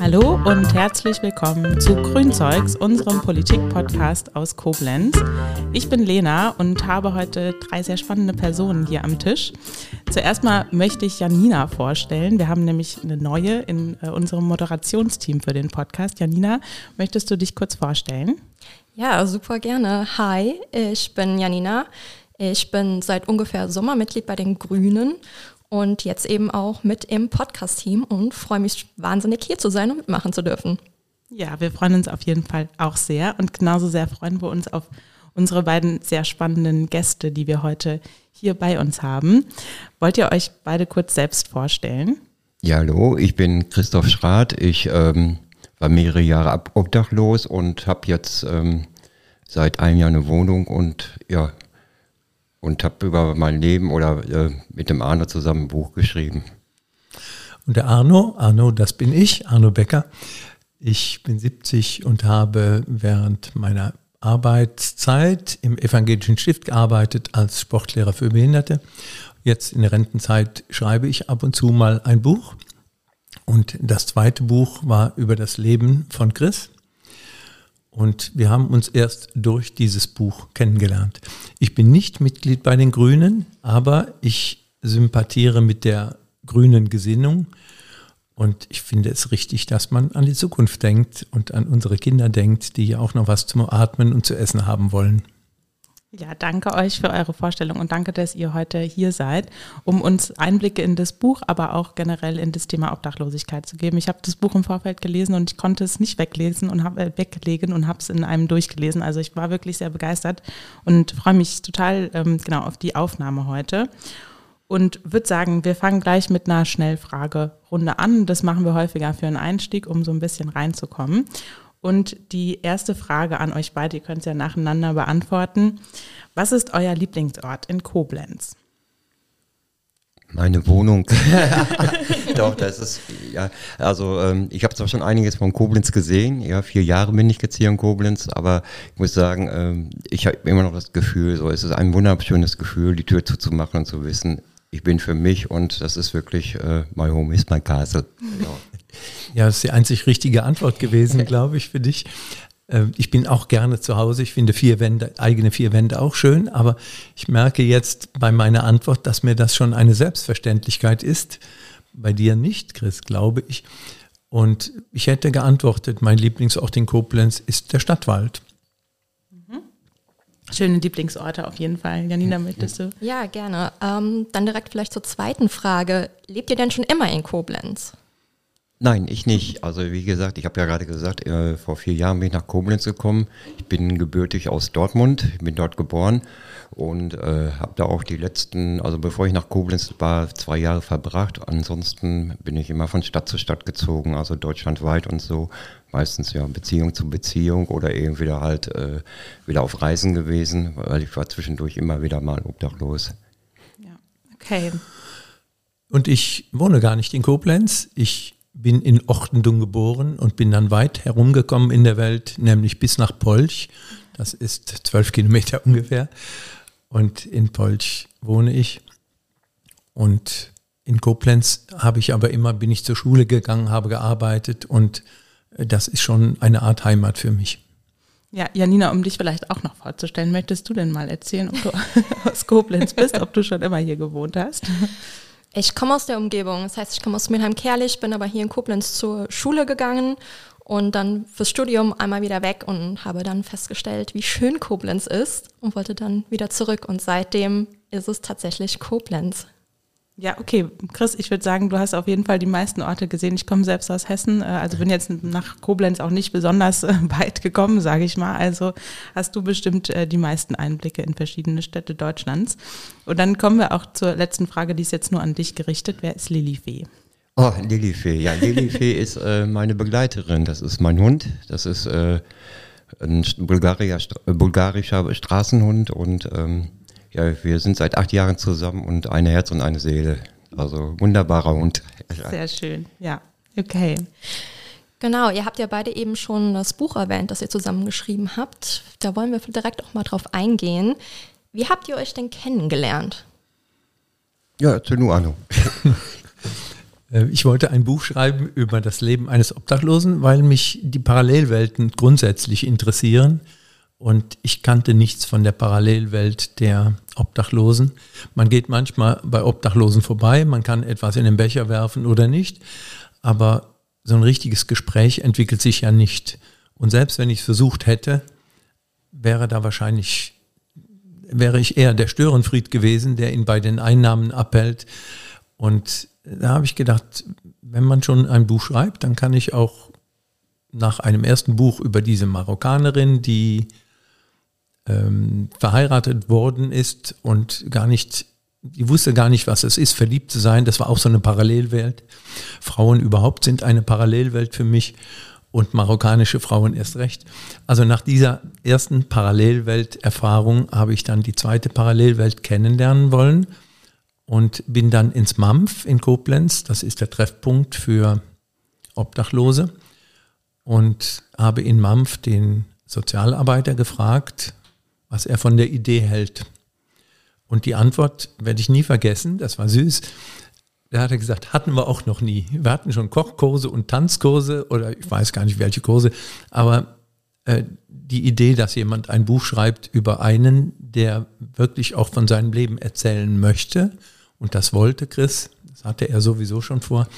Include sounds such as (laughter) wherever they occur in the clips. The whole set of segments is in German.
Hallo und herzlich willkommen zu Grünzeugs, unserem Politik-Podcast aus Koblenz. Ich bin Lena und habe heute drei sehr spannende Personen hier am Tisch. Zuerst mal möchte ich Janina vorstellen. Wir haben nämlich eine neue in äh, unserem Moderationsteam für den Podcast. Janina, möchtest du dich kurz vorstellen? Ja, super gerne. Hi, ich bin Janina. Ich bin seit ungefähr Sommer Mitglied bei den Grünen und jetzt eben auch mit im Podcast-Team und freue mich wahnsinnig hier zu sein und mitmachen zu dürfen. Ja, wir freuen uns auf jeden Fall auch sehr und genauso sehr freuen wir uns auf unsere beiden sehr spannenden Gäste, die wir heute hier bei uns haben. Wollt ihr euch beide kurz selbst vorstellen? Ja, hallo, ich bin Christoph Schrath. Ich ähm, war mehrere Jahre obdachlos und habe jetzt ähm, seit einem Jahr eine Wohnung und ja, und habe über mein Leben oder äh, mit dem Arno zusammen ein Buch geschrieben. Und der Arno, Arno, das bin ich, Arno Becker. Ich bin 70 und habe während meiner Arbeitszeit im Evangelischen Stift gearbeitet als Sportlehrer für Behinderte. Jetzt in der Rentenzeit schreibe ich ab und zu mal ein Buch. Und das zweite Buch war über das Leben von Chris. Und wir haben uns erst durch dieses Buch kennengelernt. Ich bin nicht Mitglied bei den Grünen, aber ich sympathiere mit der grünen Gesinnung. Und ich finde es richtig, dass man an die Zukunft denkt und an unsere Kinder denkt, die ja auch noch was zum Atmen und zu essen haben wollen. Ja, danke euch für eure Vorstellung und danke, dass ihr heute hier seid, um uns Einblicke in das Buch, aber auch generell in das Thema Obdachlosigkeit zu geben. Ich habe das Buch im Vorfeld gelesen und ich konnte es nicht weglesen und habe äh, weglegen und habe es in einem durchgelesen. Also ich war wirklich sehr begeistert und freue mich total ähm, genau auf die Aufnahme heute. Und würde sagen, wir fangen gleich mit einer Schnellfragerunde an. Das machen wir häufiger für einen Einstieg, um so ein bisschen reinzukommen. Und die erste Frage an euch beide, ihr könnt es ja nacheinander beantworten. Was ist euer Lieblingsort in Koblenz? Meine Wohnung. (laughs) Doch, das ist, ja, also ähm, ich habe zwar schon einiges von Koblenz gesehen, ja, vier Jahre bin ich jetzt hier in Koblenz, aber ich muss sagen, ähm, ich habe immer noch das Gefühl, so es ist ein wunderschönes Gefühl, die Tür zuzumachen und zu wissen, ich bin für mich und das ist wirklich, äh, my home is my castle. Ja. Ja, das ist die einzig richtige Antwort gewesen, (laughs) glaube ich, für dich. Ähm, ich bin auch gerne zu Hause. Ich finde vier Wände, eigene vier Wände auch schön, aber ich merke jetzt bei meiner Antwort, dass mir das schon eine Selbstverständlichkeit ist. Bei dir nicht, Chris, glaube ich. Und ich hätte geantwortet, mein Lieblingsort in Koblenz ist der Stadtwald. Mhm. Schöne Lieblingsorte auf jeden Fall. Janina, möchtest du? Ja, gerne. Ähm, dann direkt vielleicht zur zweiten Frage. Lebt ihr denn schon immer in Koblenz? Nein, ich nicht. Also wie gesagt, ich habe ja gerade gesagt, äh, vor vier Jahren bin ich nach Koblenz gekommen. Ich bin gebürtig aus Dortmund, ich bin dort geboren und äh, habe da auch die letzten, also bevor ich nach Koblenz war, zwei Jahre verbracht. Ansonsten bin ich immer von Stadt zu Stadt gezogen, also deutschlandweit und so. Meistens ja Beziehung zu Beziehung oder eben wieder halt äh, wieder auf Reisen gewesen, weil ich war zwischendurch immer wieder mal obdachlos. Ja, okay. Und ich wohne gar nicht in Koblenz. Ich bin in Ochtendung geboren und bin dann weit herumgekommen in der Welt, nämlich bis nach Polch. Das ist zwölf Kilometer (laughs) ungefähr. Und in Polch wohne ich. Und in Koblenz habe ich aber immer, bin ich zur Schule gegangen, habe gearbeitet und das ist schon eine Art Heimat für mich. Ja, Janina, um dich vielleicht auch noch vorzustellen, möchtest du denn mal erzählen, ob du (laughs) aus Koblenz bist, ob du schon immer hier gewohnt hast? Ich komme aus der Umgebung, das heißt, ich komme aus Mülheim-Kerlich, bin aber hier in Koblenz zur Schule gegangen und dann fürs Studium einmal wieder weg und habe dann festgestellt, wie schön Koblenz ist und wollte dann wieder zurück. Und seitdem ist es tatsächlich Koblenz. Ja, okay. Chris, ich würde sagen, du hast auf jeden Fall die meisten Orte gesehen. Ich komme selbst aus Hessen, äh, also bin jetzt nach Koblenz auch nicht besonders äh, (laughs) weit gekommen, sage ich mal. Also hast du bestimmt äh, die meisten Einblicke in verschiedene Städte Deutschlands. Und dann kommen wir auch zur letzten Frage, die ist jetzt nur an dich gerichtet. Wer ist Lilifee? Oh, Lilifee. Ja, Lilifee (laughs) ist äh, meine Begleiterin. Das ist mein Hund. Das ist äh, ein bulgarischer, bulgarischer Straßenhund und ähm, ja, wir sind seit acht Jahren zusammen und eine Herz und eine Seele. Also wunderbarer Hund. Sehr schön, ja. Okay. Genau, ihr habt ja beide eben schon das Buch erwähnt, das ihr zusammen geschrieben habt. Da wollen wir direkt auch mal drauf eingehen. Wie habt ihr euch denn kennengelernt? Ja, erzähl nur, Arno. Äh, ich wollte ein Buch schreiben über das Leben eines Obdachlosen, weil mich die Parallelwelten grundsätzlich interessieren. Und ich kannte nichts von der Parallelwelt der Obdachlosen. Man geht manchmal bei Obdachlosen vorbei, man kann etwas in den Becher werfen oder nicht, aber so ein richtiges Gespräch entwickelt sich ja nicht. Und selbst wenn ich es versucht hätte, wäre da wahrscheinlich, wäre ich eher der Störenfried gewesen, der ihn bei den Einnahmen abhält. Und da habe ich gedacht, wenn man schon ein Buch schreibt, dann kann ich auch nach einem ersten Buch über diese Marokkanerin, die ähm, verheiratet worden ist und gar nicht, die wusste gar nicht, was es ist, verliebt zu sein. Das war auch so eine Parallelwelt. Frauen überhaupt sind eine Parallelwelt für mich und marokkanische Frauen erst recht. Also nach dieser ersten Parallelwelterfahrung habe ich dann die zweite Parallelwelt kennenlernen wollen und bin dann ins MAMF in Koblenz, das ist der Treffpunkt für Obdachlose, und habe in MAMF den Sozialarbeiter gefragt, was er von der Idee hält. Und die Antwort werde ich nie vergessen, das war süß. Da hat er gesagt, hatten wir auch noch nie. Wir hatten schon Kochkurse und Tanzkurse oder ich weiß gar nicht welche Kurse, aber äh, die Idee, dass jemand ein Buch schreibt über einen, der wirklich auch von seinem Leben erzählen möchte, und das wollte Chris, das hatte er sowieso schon vor,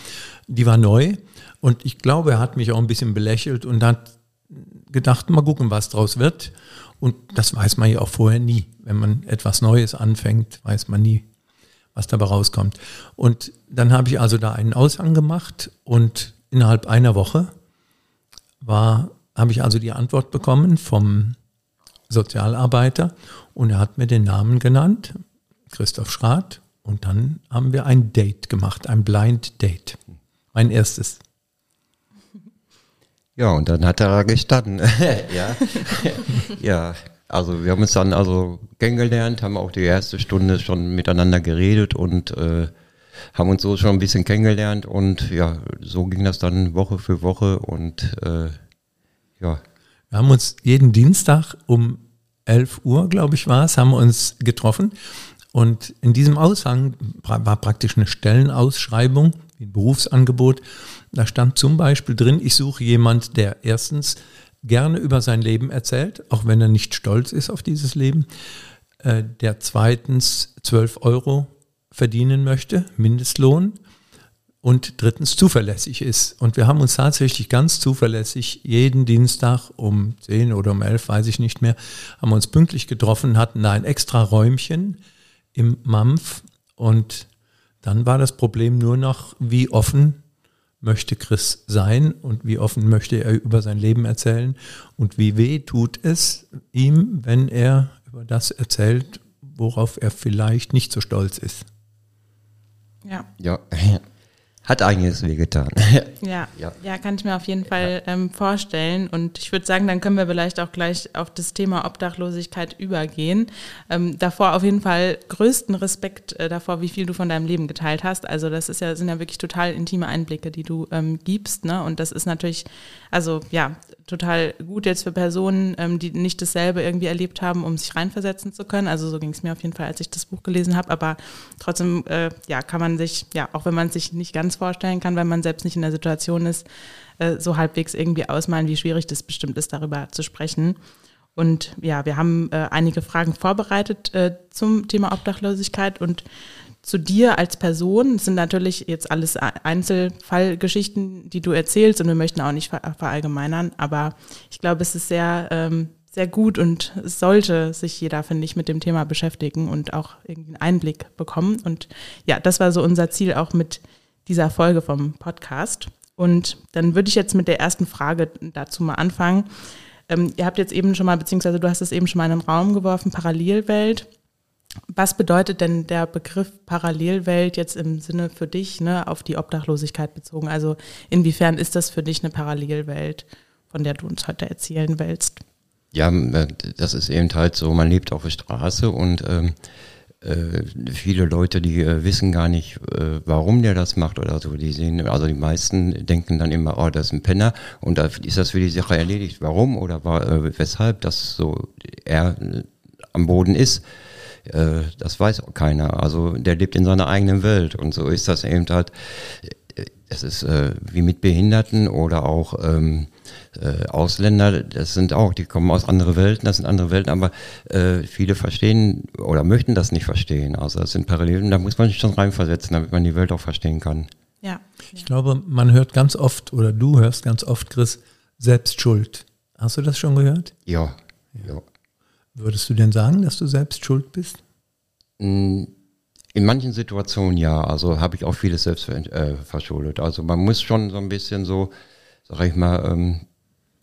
die war neu. Und ich glaube, er hat mich auch ein bisschen belächelt und hat gedacht, mal gucken, was draus wird. Und das weiß man ja auch vorher nie. Wenn man etwas Neues anfängt, weiß man nie, was dabei rauskommt. Und dann habe ich also da einen Aushang gemacht und innerhalb einer Woche war, habe ich also die Antwort bekommen vom Sozialarbeiter und er hat mir den Namen genannt, Christoph Schrath. Und dann haben wir ein Date gemacht, ein Blind Date. Mein erstes. Ja, und dann hat er gestanden. (laughs) ja. ja, also wir haben uns dann also kennengelernt, haben auch die erste Stunde schon miteinander geredet und äh, haben uns so schon ein bisschen kennengelernt und ja, so ging das dann Woche für Woche und äh, ja. Wir haben uns jeden Dienstag um 11 Uhr, glaube ich, war es, haben wir uns getroffen. Und in diesem Aushang war praktisch eine Stellenausschreibung, ein Berufsangebot. Da stand zum Beispiel drin, ich suche jemand, der erstens gerne über sein Leben erzählt, auch wenn er nicht stolz ist auf dieses Leben, äh, der zweitens 12 Euro verdienen möchte, Mindestlohn, und drittens zuverlässig ist. Und wir haben uns tatsächlich ganz zuverlässig jeden Dienstag um 10 oder um 11, weiß ich nicht mehr, haben uns pünktlich getroffen, hatten da ein extra Räumchen im MAMF und dann war das Problem nur noch, wie offen möchte Chris sein und wie offen möchte er über sein Leben erzählen und wie weh tut es ihm, wenn er über das erzählt, worauf er vielleicht nicht so stolz ist. Ja. Ja, (laughs) hat einiges wehgetan. (laughs) ja, ja, ja, kann ich mir auf jeden Fall ja. ähm, vorstellen. Und ich würde sagen, dann können wir vielleicht auch gleich auf das Thema Obdachlosigkeit übergehen. Ähm, davor auf jeden Fall größten Respekt äh, davor, wie viel du von deinem Leben geteilt hast. Also das ist ja, sind ja wirklich total intime Einblicke, die du ähm, gibst. Ne? Und das ist natürlich, also ja, total gut jetzt für Personen, ähm, die nicht dasselbe irgendwie erlebt haben, um sich reinversetzen zu können. Also so ging es mir auf jeden Fall, als ich das Buch gelesen habe. Aber trotzdem, äh, ja, kann man sich, ja, auch wenn man sich nicht ganz vorstellen kann, weil man selbst nicht in der Situation ist, äh, so halbwegs irgendwie ausmalen, wie schwierig das bestimmt ist, darüber zu sprechen. Und ja, wir haben äh, einige Fragen vorbereitet äh, zum Thema Obdachlosigkeit und zu dir als Person. Es sind natürlich jetzt alles Einzelfallgeschichten, die du erzählst und wir möchten auch nicht verallgemeinern, aber ich glaube, es ist sehr, ähm, sehr gut und es sollte sich jeder, finde ich, mit dem Thema beschäftigen und auch irgendwie einen Einblick bekommen. Und ja, das war so unser Ziel auch mit dieser Folge vom Podcast. Und dann würde ich jetzt mit der ersten Frage dazu mal anfangen. Ähm, ihr habt jetzt eben schon mal, beziehungsweise du hast es eben schon mal in den Raum geworfen, Parallelwelt. Was bedeutet denn der Begriff Parallelwelt jetzt im Sinne für dich, ne, auf die Obdachlosigkeit bezogen? Also inwiefern ist das für dich eine Parallelwelt, von der du uns heute erzählen willst? Ja, äh, das ist eben halt so, man lebt auf der Straße und ähm, äh, viele Leute, die äh, wissen gar nicht, äh, warum der das macht oder so. Die sehen, also die meisten denken dann immer, oh, das ist ein Penner und da ist das für die Sache erledigt. Warum oder äh, weshalb das so er äh, am Boden ist äh, das weiß auch keiner. Also der lebt in seiner eigenen Welt und so ist das eben halt. es ist äh, wie mit Behinderten oder auch ähm, äh, Ausländer, das sind auch, die kommen aus anderen Welten, das sind andere Welten, aber äh, viele verstehen oder möchten das nicht verstehen. Also das sind Parallelen, da muss man sich schon reinversetzen, damit man die Welt auch verstehen kann. Ja. Ich glaube, man hört ganz oft, oder du hörst ganz oft, Chris, selbst schuld. Hast du das schon gehört? Ja. ja. Würdest du denn sagen, dass du selbst schuld bist? In manchen Situationen ja, also habe ich auch vieles selbst äh, verschuldet. Also man muss schon so ein bisschen so, sag ich mal, ähm,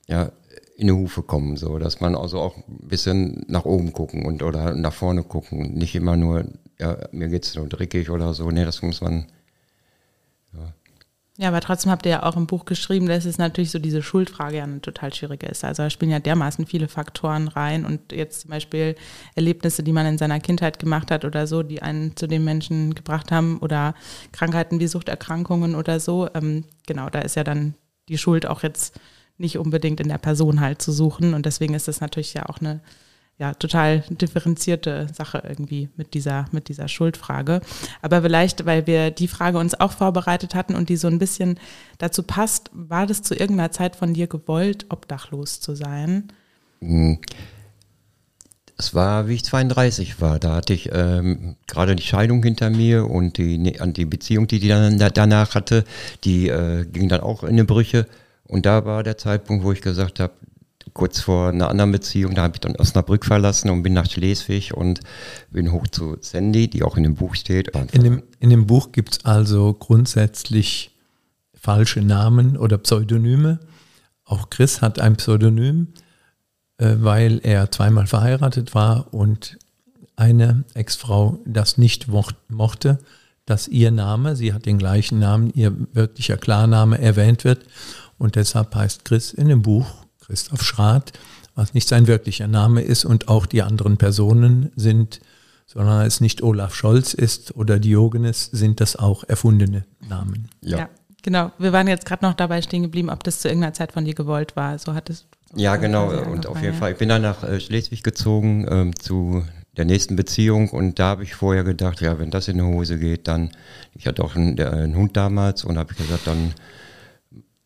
ja, in die Hufe kommen, so dass man also auch ein bisschen nach oben gucken und oder nach vorne gucken. Nicht immer nur, ja, mir geht's nur dreckig oder so. Nee, das muss man. Ja. ja, aber trotzdem habt ihr ja auch im Buch geschrieben, dass es natürlich so diese Schuldfrage ja eine total schwierige ist. Also da spielen ja dermaßen viele Faktoren rein und jetzt zum Beispiel Erlebnisse, die man in seiner Kindheit gemacht hat oder so, die einen zu dem Menschen gebracht haben oder Krankheiten wie Suchterkrankungen oder so. Ähm, genau, da ist ja dann die Schuld auch jetzt nicht unbedingt in der Person halt zu suchen. Und deswegen ist das natürlich ja auch eine ja, total differenzierte Sache irgendwie mit dieser, mit dieser Schuldfrage. Aber vielleicht, weil wir die Frage uns auch vorbereitet hatten und die so ein bisschen dazu passt, war das zu irgendeiner Zeit von dir gewollt, obdachlos zu sein? Es war, wie ich 32 war. Da hatte ich ähm, gerade die Scheidung hinter mir und die, ne, die Beziehung, die die dann danach hatte, die äh, ging dann auch in die Brüche. Und da war der Zeitpunkt, wo ich gesagt habe, kurz vor einer anderen Beziehung, da habe ich dann Osnabrück verlassen und bin nach Schleswig und bin hoch zu Sandy, die auch in dem Buch steht. In dem, in dem Buch gibt es also grundsätzlich falsche Namen oder Pseudonyme. Auch Chris hat ein Pseudonym, weil er zweimal verheiratet war und eine Ex-Frau das nicht mochte, dass ihr Name, sie hat den gleichen Namen, ihr wirklicher Klarname erwähnt wird. Und deshalb heißt Chris in dem Buch Christoph Schrath, was nicht sein wirklicher Name ist und auch die anderen Personen sind, sondern es nicht Olaf Scholz ist oder Diogenes, sind das auch erfundene Namen. Ja. ja genau. Wir waren jetzt gerade noch dabei stehen geblieben, ob das zu irgendeiner Zeit von dir gewollt war. So hat es. Ja, genau. Und auf jeden Fall. Ich bin dann nach äh, Schleswig gezogen ähm, zu der nächsten Beziehung und da habe ich vorher gedacht, ja, wenn das in die Hose geht, dann, ich hatte auch einen, einen Hund damals und habe gesagt, dann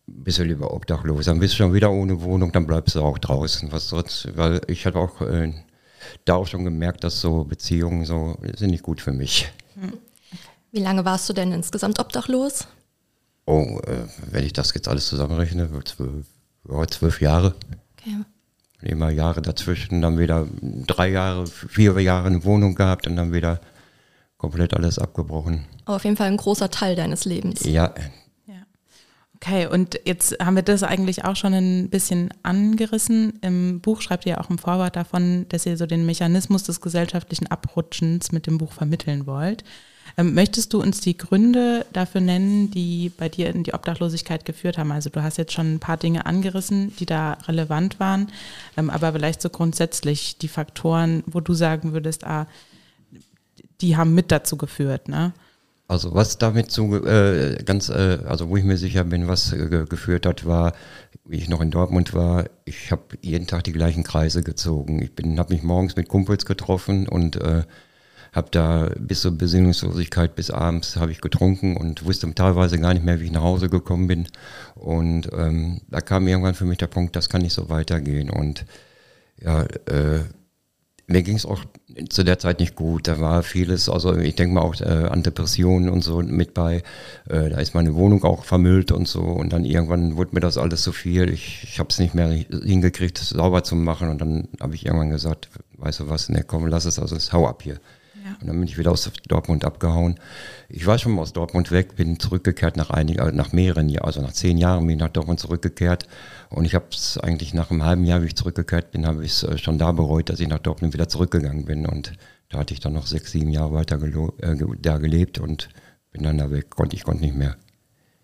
bist du lieber obdachlos, dann bist du schon wieder ohne Wohnung, dann bleibst du auch draußen. Was sonst, weil ich habe auch äh, da auch schon gemerkt, dass so Beziehungen so sind nicht gut für mich. Hm. Wie lange warst du denn insgesamt obdachlos? Oh, äh, wenn ich das jetzt alles zusammenrechne, zwölf, ja, zwölf Jahre. Okay. Immer Jahre dazwischen, dann wieder drei Jahre, vier Jahre eine Wohnung gehabt und dann wieder komplett alles abgebrochen. Aber auf jeden Fall ein großer Teil deines Lebens. Ja, Okay, und jetzt haben wir das eigentlich auch schon ein bisschen angerissen. Im Buch schreibt ihr auch im Vorwort davon, dass ihr so den Mechanismus des gesellschaftlichen Abrutschens mit dem Buch vermitteln wollt. Ähm, möchtest du uns die Gründe dafür nennen, die bei dir in die Obdachlosigkeit geführt haben? Also du hast jetzt schon ein paar Dinge angerissen, die da relevant waren, ähm, aber vielleicht so grundsätzlich die Faktoren, wo du sagen würdest, ah, die haben mit dazu geführt, ne? Also was damit so äh, ganz, äh, also wo ich mir sicher bin, was äh, geführt hat, war, wie ich noch in Dortmund war, ich habe jeden Tag die gleichen Kreise gezogen. Ich bin, habe mich morgens mit Kumpels getroffen und äh, habe da bis zur Besinnungslosigkeit bis abends habe ich getrunken und wusste teilweise gar nicht mehr, wie ich nach Hause gekommen bin. Und ähm, da kam irgendwann für mich der Punkt, das kann nicht so weitergehen. Und ja, äh, mir ging es auch zu der Zeit nicht gut. Da war vieles, also ich denke mal auch äh, an Depressionen und so mit bei. Äh, da ist meine Wohnung auch vermüllt und so. Und dann irgendwann wurde mir das alles zu viel. Ich, ich habe es nicht mehr hingekriegt, sauber zu machen. Und dann habe ich irgendwann gesagt, weißt du was, ne komm, lass es, also hau ab hier. Und dann bin ich wieder aus Dortmund abgehauen. Ich war schon mal aus Dortmund weg, bin zurückgekehrt nach einigen, also nach mehreren Jahren, also nach zehn Jahren bin ich nach Dortmund zurückgekehrt. Und ich habe es eigentlich nach einem halben Jahr, wie ich zurückgekehrt bin, habe ich es äh, schon da bereut, dass ich nach Dortmund wieder zurückgegangen bin. Und da hatte ich dann noch sechs, sieben Jahre weiter äh, da gelebt und bin dann da weg, konnte ich konnte nicht mehr.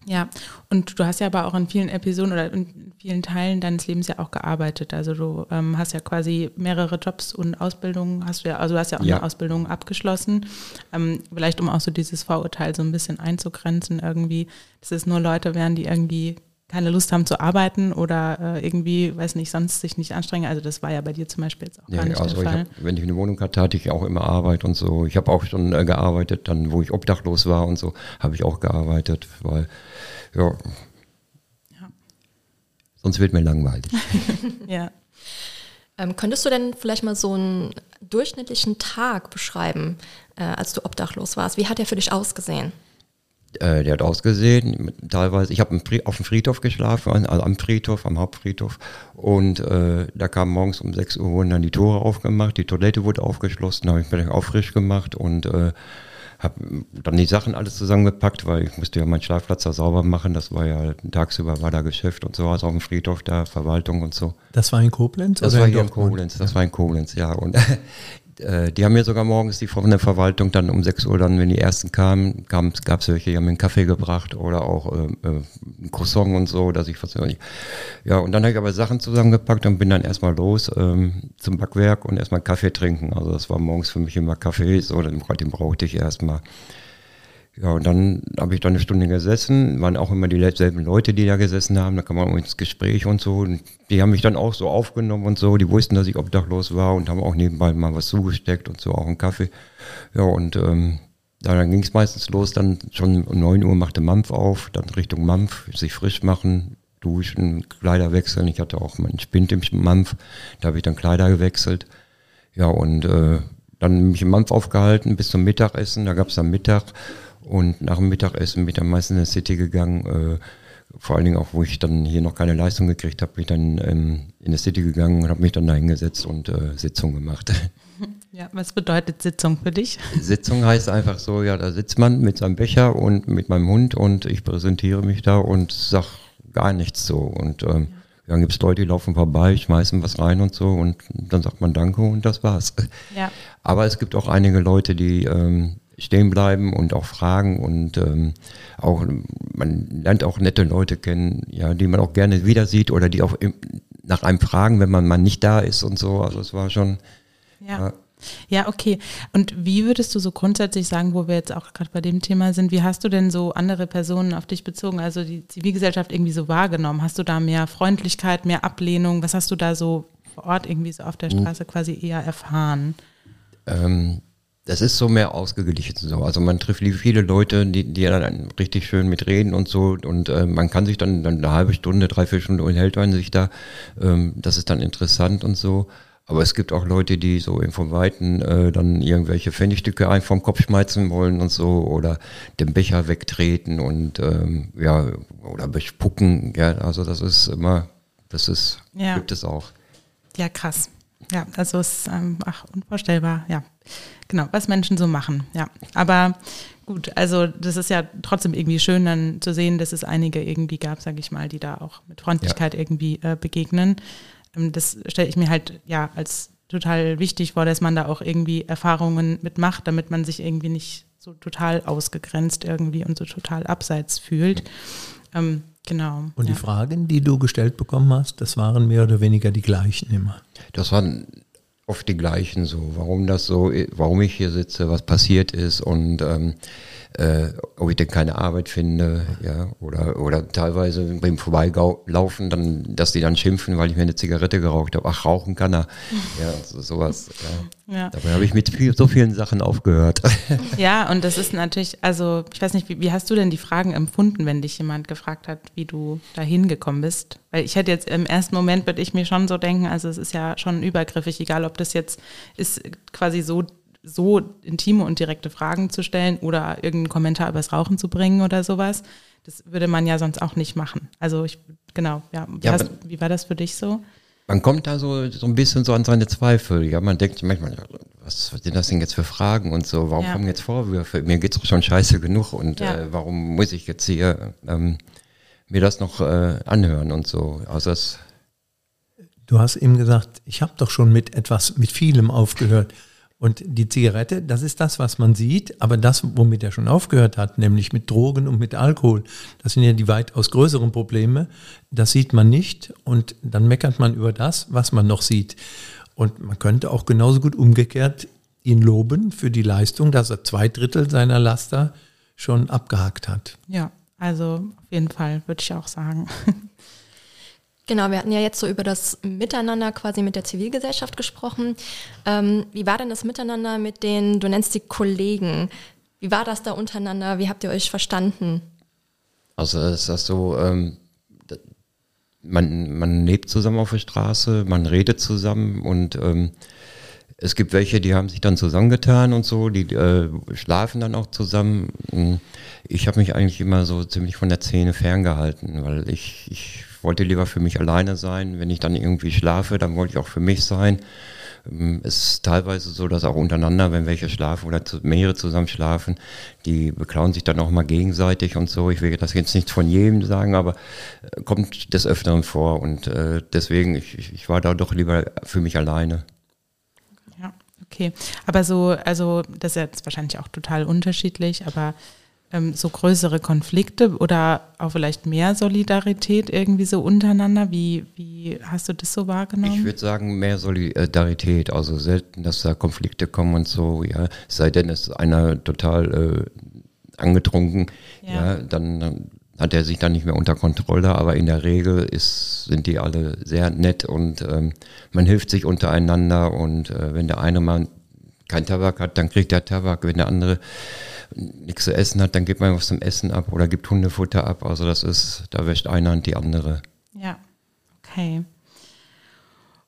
Ja, und du hast ja aber auch in vielen Episoden oder in vielen Teilen deines Lebens ja auch gearbeitet. Also du ähm, hast ja quasi mehrere Jobs und Ausbildungen, hast du ja, also du hast ja auch ja. eine Ausbildung abgeschlossen. Ähm, vielleicht um auch so dieses Vorurteil so ein bisschen einzugrenzen irgendwie, dass es nur Leute wären, die irgendwie keine Lust haben zu arbeiten oder äh, irgendwie, weiß nicht, sonst sich nicht anstrengen. Also das war ja bei dir zum Beispiel jetzt auch Nee, gar nicht also der ich Fall. hab, wenn ich eine Wohnung hatte, hatte ich auch immer Arbeit und so. Ich habe auch schon äh, gearbeitet, dann wo ich obdachlos war und so, habe ich auch gearbeitet, weil ja, Ja. sonst wird mir langweilig. (laughs) ja. Ähm, könntest du denn vielleicht mal so einen durchschnittlichen Tag beschreiben, äh, als du obdachlos warst? Wie hat der für dich ausgesehen? Äh, der hat ausgesehen, teilweise, ich habe auf dem Friedhof geschlafen, also am Friedhof, am Hauptfriedhof. Und äh, da kam morgens um 6 Uhr wurden dann die Tore aufgemacht, die Toilette wurde aufgeschlossen, habe ich mir dann auch frisch gemacht und äh, habe dann die Sachen alles zusammengepackt, weil ich musste ja meinen Schlafplatz da sauber machen. Das war ja tagsüber war da Geschäft und so, also auf dem Friedhof da, Verwaltung und so. Das war in Koblenz? Das war hier in? Koblenz, das war in Koblenz, ja. Und (laughs) äh, die haben mir sogar morgens, die von der Verwaltung, dann um 6 Uhr, dann, wenn die ersten kamen, gab es welche, die haben mir einen Kaffee gebracht oder auch äh, äh, ein Croissant und so, dass ich was Ja, und dann habe ich aber Sachen zusammengepackt und bin dann erstmal los ähm, zum Backwerk und erstmal Kaffee trinken. Also das war morgens für mich immer Kaffee, so, den, den brauchte ich erstmal. Ja, und dann habe ich da eine Stunde gesessen, waren auch immer dieselben Leute, die da gesessen haben, da kam man ins Gespräch und so. Und die haben mich dann auch so aufgenommen und so, die wussten, dass ich obdachlos war und haben auch nebenbei mal was zugesteckt und so, auch einen Kaffee. Ja, und ähm, dann ging es meistens los, dann schon um 9 Uhr machte Mampf auf, dann Richtung Mampf, sich frisch machen, duschen, Kleider wechseln. Ich hatte auch meinen Spind im Mampf, da habe ich dann Kleider gewechselt. Ja, und äh, dann mich im Mampf aufgehalten bis zum Mittagessen, da gab es dann Mittag. Und nach dem Mittagessen bin ich dann meistens in die City gegangen. Äh, vor allen Dingen auch, wo ich dann hier noch keine Leistung gekriegt habe, bin ich dann ähm, in die City gegangen und habe mich dann da hingesetzt und äh, Sitzung gemacht. (laughs) ja. Was bedeutet Sitzung für dich? Sitzung heißt einfach so, ja, da sitzt man mit seinem Becher und mit meinem Hund und ich präsentiere mich da und sag gar nichts so. Und ähm, dann gibt es Leute, die laufen vorbei, schmeißen was rein und so und dann sagt man Danke und das war's. Ja. Aber es gibt auch einige Leute, die ähm, stehen bleiben und auch fragen und ähm, auch man lernt auch nette Leute kennen, ja, die man auch gerne wieder sieht oder die auch im, nach einem fragen, wenn man mal nicht da ist und so. Also es war schon Ja. Ja. Ja, okay. Und wie würdest du so grundsätzlich sagen, wo wir jetzt auch gerade bei dem Thema sind, wie hast du denn so andere Personen auf dich bezogen, also die Zivilgesellschaft irgendwie so wahrgenommen? Hast du da mehr Freundlichkeit, mehr Ablehnung? Was hast du da so vor Ort irgendwie so auf der Straße quasi eher erfahren? Ähm, das ist so mehr ausgeglichen so. Also man trifft viele Leute, die, die dann richtig schön mitreden und so und äh, man kann sich dann, dann eine halbe Stunde, dreiviertel Stunde unterhält man sich da. Ähm, das ist dann interessant und so. Aber es gibt auch Leute, die so vom Weiten äh, dann irgendwelche Pfennigstücke ein vom Kopf schmeißen wollen und so oder den Becher wegtreten und ähm, ja oder bespucken. Ja, also das ist immer, das ist Ja. gibt es auch. Ja, krass. Ja, also es ist ähm, ach, unvorstellbar, ja. Genau, was Menschen so machen, ja. Aber gut, also das ist ja trotzdem irgendwie schön dann zu sehen, dass es einige irgendwie gab, sage ich mal, die da auch mit Freundlichkeit irgendwie äh, begegnen. Ähm, das stelle ich mir halt ja als total wichtig vor, dass man da auch irgendwie Erfahrungen mitmacht, damit man sich irgendwie nicht so total ausgegrenzt irgendwie und so total abseits fühlt. Ähm, genau. Und ja. die Fragen, die du gestellt bekommen hast, das waren mehr oder weniger die gleichen immer. Das waren oft die gleichen so, warum das so, warum ich hier sitze, was passiert ist und ähm, äh, ob ich denn keine Arbeit finde, ja, oder oder teilweise beim Vorbeilaufen, dann, dass die dann schimpfen, weil ich mir eine Zigarette geraucht habe. Ach, rauchen kann er. (laughs) Ja, so, sowas. Ja. Ja. Dabei habe ich mit viel, so vielen Sachen aufgehört. (laughs) Ja, und das ist natürlich, also ich weiß nicht, wie, wie hast du denn die Fragen empfunden, wenn dich jemand gefragt hat, wie du da hingekommen bist? Weil ich hätte jetzt im ersten Moment, würde ich mir schon so denken, also es ist ja schon übergriffig, egal ob das jetzt ist, quasi so, so intime und direkte Fragen zu stellen oder irgendeinen Kommentar übers Rauchen zu bringen oder sowas. Das würde man ja sonst auch nicht machen. Also ich, genau, ja. Wie, Ja, hast, wie war das für dich so? Man kommt da so, so ein bisschen so an seine Zweifel. Ja, man denkt manchmal, was sind das denn jetzt für Fragen und so? Warum Ja. kommen jetzt Vorwürfe? Mir geht's doch schon scheiße genug und Ja. äh, warum muss ich jetzt hier ähm, mir das noch äh, anhören und so? Also das, Du hast eben gesagt, ich habe doch schon mit etwas, mit vielem aufgehört. Und die Zigarette, das ist das, was man sieht, aber das, womit er schon aufgehört hat, nämlich mit Drogen und mit Alkohol, das sind ja die weitaus größeren Probleme, das sieht man nicht und dann meckert man über das, was man noch sieht. Und man könnte auch genauso gut umgekehrt ihn loben für die Leistung, dass er zwei Drittel seiner Laster schon abgehakt hat. Ja, also auf jeden Fall würde ich auch sagen. (laughs) Genau, wir hatten ja jetzt so über das Miteinander quasi mit der Zivilgesellschaft gesprochen. Ähm, wie war denn das Miteinander mit den, du nennst die Kollegen? Wie war das da untereinander? Wie habt ihr euch verstanden? Also ist das so, ähm, man, man lebt zusammen auf der Straße, man redet zusammen und ähm, es gibt welche, die haben sich dann zusammengetan und so, die äh, schlafen dann auch zusammen. Ich habe mich eigentlich immer so ziemlich von der Szene ferngehalten, weil ich, ich wollte lieber für mich alleine sein. Wenn ich dann irgendwie schlafe, dann wollte ich auch für mich sein. Ähm, es ist teilweise so, dass auch untereinander, wenn welche schlafen oder mehrere zusammen schlafen, die beklauen sich dann auch mal gegenseitig und so. Ich will das jetzt nicht von jedem sagen, aber äh, kommt des Öfteren vor und äh, deswegen, ich, ich war da doch lieber für mich alleine. Ja, okay. Aber so, also das ist jetzt wahrscheinlich auch total unterschiedlich, aber ähm, so größere Konflikte oder auch vielleicht mehr Solidarität irgendwie so untereinander? Wie, wie hast du das so wahrgenommen? Ich würde sagen, mehr Solidarität, also selten, dass da Konflikte kommen und so, ja. Sei denn, es ist einer total äh, angetrunken, ja, ja dann, dann hat er sich dann nicht mehr unter Kontrolle, aber in der Regel ist, sind die alle sehr nett und ähm, man hilft sich untereinander und äh, wenn der eine mal kein Tabak hat, dann kriegt er Tabak, wenn der andere nichts zu essen hat, dann gibt man was zum Essen ab oder gibt Hundefutter ab. Also das ist, da wäscht eine Hand die andere. Ja, okay.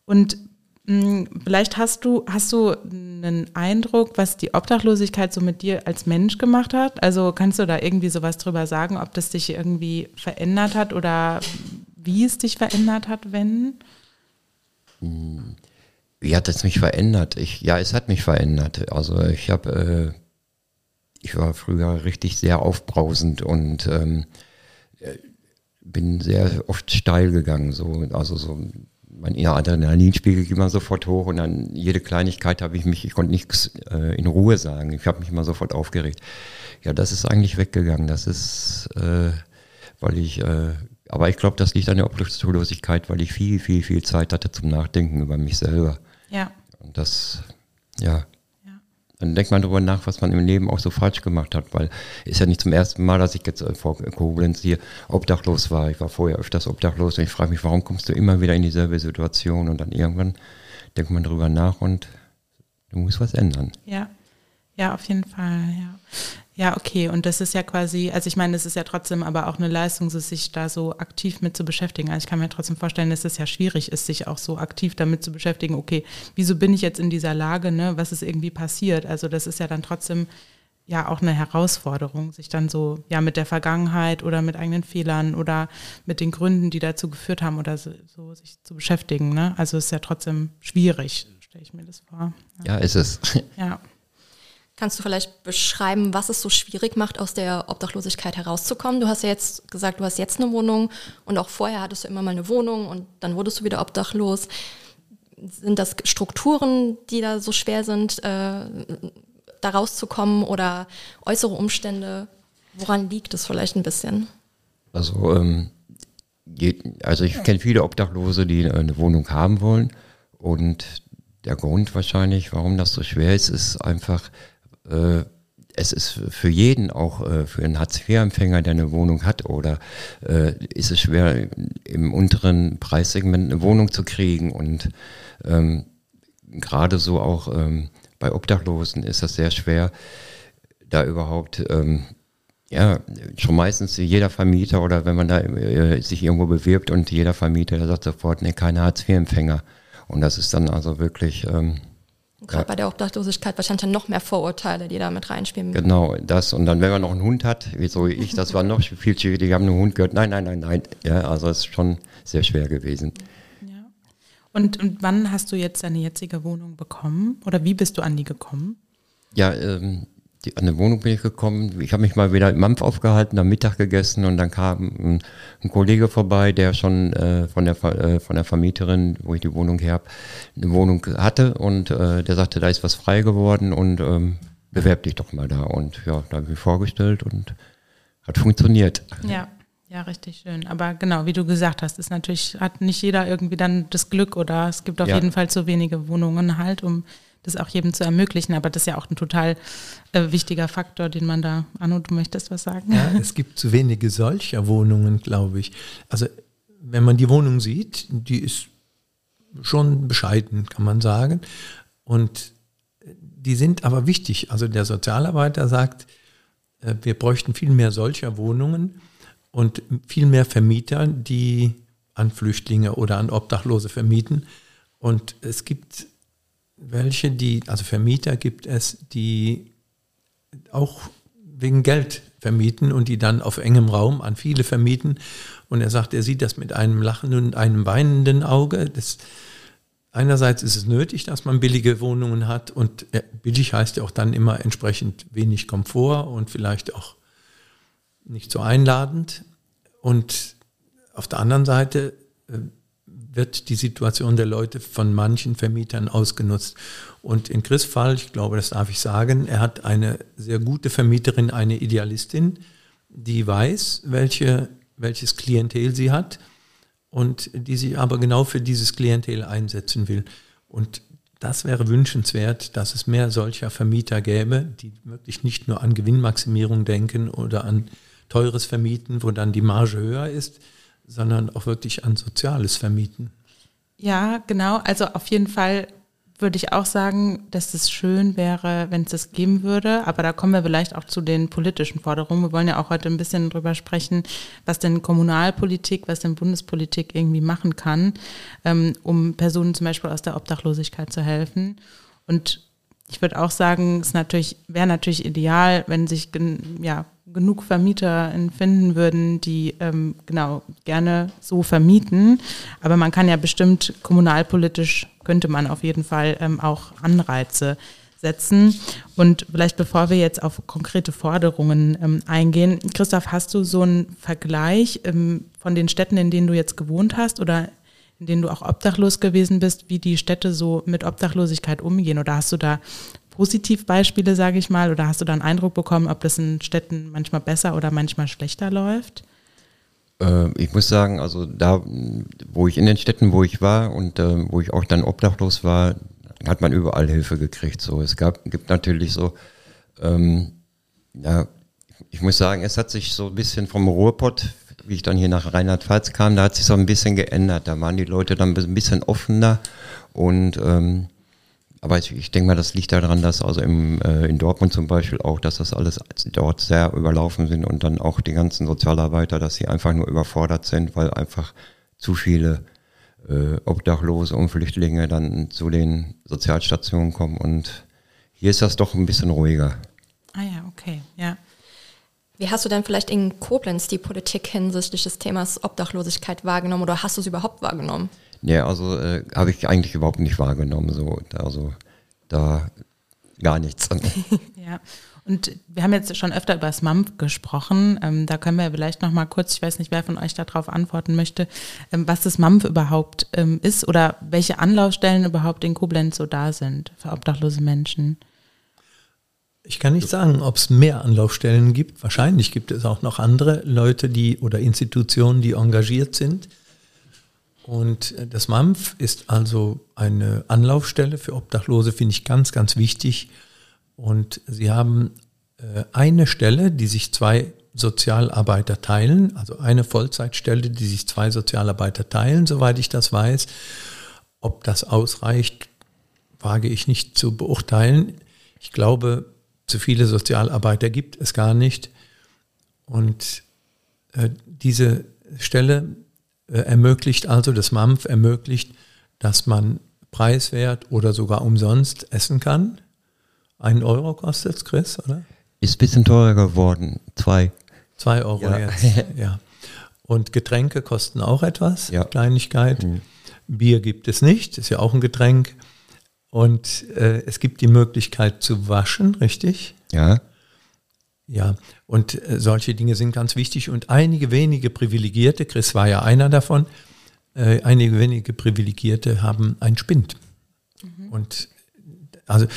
Und mh, hm, vielleicht hast du, hast du einen Eindruck, was die Obdachlosigkeit so mit dir als Mensch gemacht hat? Also kannst du da irgendwie sowas drüber sagen, ob das dich irgendwie verändert hat oder wie es dich verändert hat, wenn? Wie hat es mich verändert? Ich, ja, es hat mich verändert. Also ich habe äh, ich war früher richtig sehr aufbrausend und ähm, äh, bin sehr oft steil gegangen. So, also so mein Adrenalinspiegel ging immer sofort hoch und dann jede Kleinigkeit habe ich mich, ich konnte nichts äh, in Ruhe sagen. Ich habe mich immer sofort aufgeregt. Ja, das ist eigentlich weggegangen. Das ist, äh, weil ich, äh, aber ich glaube, das liegt an der Obdachlosigkeit, weil ich viel, viel, viel Zeit hatte zum Nachdenken über mich selber. Ja. Und das, ja, dann denkt man darüber nach, was man im Leben auch so falsch gemacht hat, weil ist ja nicht zum ersten Mal, dass ich jetzt äh, vor Koblenz hier obdachlos war. Ich war vorher öfters obdachlos und ich frage mich, warum kommst du immer wieder in dieselbe Situation und dann irgendwann denkt man darüber nach und du musst was ändern. Ja, ja, auf jeden Fall, ja. Ja, okay. Und das ist ja quasi, also ich meine, es ist ja trotzdem aber auch eine Leistung, sich da so aktiv mit zu beschäftigen. Also ich kann mir trotzdem vorstellen, dass es ja schwierig ist, sich auch so aktiv damit zu beschäftigen, okay, wieso bin ich jetzt in dieser Lage, ne? Was ist irgendwie passiert? Also das ist ja dann trotzdem ja auch eine Herausforderung, sich dann so ja mit der Vergangenheit oder mit eigenen Fehlern oder mit den Gründen, die dazu geführt haben oder so, so sich zu beschäftigen. Ne? Also es ist ja trotzdem schwierig, stelle ich mir das vor. Ja, ja ist es. Ja. Kannst du vielleicht beschreiben, was es so schwierig macht, aus der Obdachlosigkeit herauszukommen? Du hast ja jetzt gesagt, du hast jetzt eine Wohnung und auch vorher hattest du immer mal eine Wohnung und dann wurdest du wieder obdachlos. Sind das Strukturen, die da so schwer sind, äh, da rauszukommen oder äußere Umstände? Woran liegt es vielleicht ein bisschen? Also, ähm, also ich kenne viele Obdachlose, die eine Wohnung haben wollen und der Grund wahrscheinlich, warum das so schwer ist, ist einfach, es ist für jeden, auch äh, für einen Hartz-IV-Empfänger, der eine Wohnung hat, oder äh, ist es schwer, im unteren Preissegment eine Wohnung zu kriegen. Und ähm, gerade so auch ähm, bei Obdachlosen ist das sehr schwer, da überhaupt, ähm, ja, schon meistens jeder Vermieter oder wenn man da äh, sich irgendwo bewirbt und jeder Vermieter, der sagt sofort, ne, keine Hartz-IV-Empfänger. Und das ist dann also wirklich... Ähm, Gerade ja. bei der Obdachlosigkeit wahrscheinlich dann noch mehr Vorurteile, die da mit reinspielen. Genau, das. Und dann, wenn man noch einen Hund hat, wie so ich, das war noch viel schwieriger. Die haben einen Hund gehört. Nein, nein, nein, nein. Ja, also es ist schon sehr schwer gewesen. Ja. Und, und wann hast du jetzt deine jetzige Wohnung bekommen? Oder wie bist du an die gekommen? Ja, ähm, die, an der Wohnung bin ich gekommen. Ich habe mich mal wieder im Mampf aufgehalten, am Mittag gegessen und dann kam ein, ein Kollege vorbei, der schon äh, von, der, äh, von der Vermieterin, wo ich die Wohnung her habe, eine Wohnung hatte und äh, der sagte, da ist was frei geworden und ähm, bewerb dich doch mal da. Und ja, da habe ich mich vorgestellt und hat funktioniert. Ja. Ja, richtig schön. Aber genau, wie du gesagt hast, ist natürlich, hat nicht jeder irgendwie dann das Glück oder es gibt auf ja. jeden Fall zu wenige Wohnungen halt, um das auch jedem zu ermöglichen. Aber das ist ja auch ein total äh, wichtiger Faktor, den man da, Anno, du möchtest was sagen? Ja, es gibt zu wenige solcher Wohnungen, glaube ich. Also wenn man die Wohnung sieht, die ist schon bescheiden, kann man sagen. Und die sind aber wichtig. Also der Sozialarbeiter sagt, äh, wir bräuchten viel mehr solcher Wohnungen und viel mehr Vermieter, die an Flüchtlinge oder an Obdachlose vermieten. Und es gibt welche, die, also Vermieter gibt es, die auch wegen Geld vermieten und die dann auf engem Raum an viele vermieten. Und er sagt, er sieht das mit einem lachenden und einem weinenden Auge. Das, einerseits ist es nötig, dass man billige Wohnungen hat und billig heißt ja auch dann immer entsprechend wenig Komfort und vielleicht auch nicht so einladend. Und auf der anderen Seite äh, wird die Situation der Leute von manchen Vermietern ausgenutzt. Und in Chris Fall, ich glaube, das darf ich sagen, er hat eine sehr gute Vermieterin, eine Idealistin, die weiß, welche, welches Klientel sie hat und die sich aber genau für dieses Klientel einsetzen will. Und das wäre wünschenswert, dass es mehr solcher Vermieter gäbe, die wirklich nicht nur an Gewinnmaximierung denken oder an teures Vermieten, wo dann die Marge höher ist, sondern auch wirklich an soziales Vermieten. Ja, genau. Also auf jeden Fall würde ich auch sagen, dass es schön wäre, wenn es das geben würde. Aber da kommen wir vielleicht auch zu den politischen Forderungen. Wir wollen ja auch heute ein bisschen drüber sprechen, was denn Kommunalpolitik, was denn Bundespolitik irgendwie machen kann, ähm, um Personen zum Beispiel aus der Obdachlosigkeit zu helfen. Und ich würde auch sagen, es natürlich, wäre natürlich ideal, wenn sich ja, genug Vermieter finden würden, die ähm, genau gerne so vermieten. Aber man kann ja bestimmt kommunalpolitisch könnte man auf jeden Fall ähm, auch Anreize setzen. Und vielleicht bevor wir jetzt auf konkrete Forderungen ähm, eingehen, Christoph, hast du so einen Vergleich ähm, von den Städten, in denen du jetzt gewohnt hast oder in denen du auch obdachlos gewesen bist, wie die Städte so mit Obdachlosigkeit umgehen? Oder hast du da Positivbeispiele, sage ich mal, oder hast du da einen Eindruck bekommen, ob das in Städten manchmal besser oder manchmal schlechter läuft? Äh, ich muss sagen, also da, wo ich in den Städten, wo ich war und äh, wo ich auch dann obdachlos war, hat man überall Hilfe gekriegt. So, es gab, gibt natürlich so, ähm, ja, ich muss sagen, es hat sich so ein bisschen vom Ruhrpott, wie ich dann hier nach Rheinland-Pfalz kam, da hat sich so ein bisschen geändert. Da waren die Leute dann ein bisschen offener und ähm, aber ich, ich denke mal, das liegt daran, dass also im, äh, in Dortmund zum Beispiel auch, dass das alles dort sehr überlaufen sind und dann auch die ganzen Sozialarbeiter, dass sie einfach nur überfordert sind, weil einfach zu viele äh, Obdachlose und Flüchtlinge dann zu den Sozialstationen kommen und hier ist das doch ein bisschen ruhiger. Ah ja, okay, ja. Wie hast du denn vielleicht in Koblenz die Politik hinsichtlich des Themas Obdachlosigkeit wahrgenommen oder hast du sie überhaupt wahrgenommen? Nee, also äh, habe ich eigentlich überhaupt nicht wahrgenommen. So, also da gar nichts. (laughs) ja. Und wir haben jetzt schon öfter über das MAMP gesprochen. Ähm, da können wir vielleicht noch mal kurz, ich weiß nicht, wer von euch darauf antworten möchte, ähm, was das MAMP überhaupt ähm, ist oder welche Anlaufstellen überhaupt in Koblenz so da sind für obdachlose Menschen. Ich kann nicht sagen, ob es mehr Anlaufstellen gibt. Wahrscheinlich gibt es auch noch andere Leute, die oder Institutionen, die engagiert sind. Und äh, das MAMF ist also eine Anlaufstelle für Obdachlose, finde ich ganz, ganz wichtig. Und sie haben äh, eine Stelle, die sich zwei Sozialarbeiter teilen, also eine Vollzeitstelle, die sich zwei Sozialarbeiter teilen, soweit ich das weiß. Ob das ausreicht, wage ich nicht zu beurteilen. Ich glaube, zu viele Sozialarbeiter gibt es gar nicht. Und äh, diese Stelle äh, ermöglicht also, das MAMF ermöglicht, dass man preiswert oder sogar umsonst essen kann. Ein Euro kostet es, Chris, oder? Ist ein bisschen teurer geworden. Zwei. Zwei Euro ja. jetzt, (laughs) ja. Und Getränke kosten auch etwas, ja. Kleinigkeit. Mhm. Bier gibt es nicht, ist ja auch ein Getränk. Und äh, es gibt die Möglichkeit zu waschen, richtig? Ja. Ja, und äh, solche Dinge sind ganz wichtig. Und einige wenige Privilegierte, Chris war ja einer davon, äh, einige wenige Privilegierte haben ein Spind. Mhm. Und also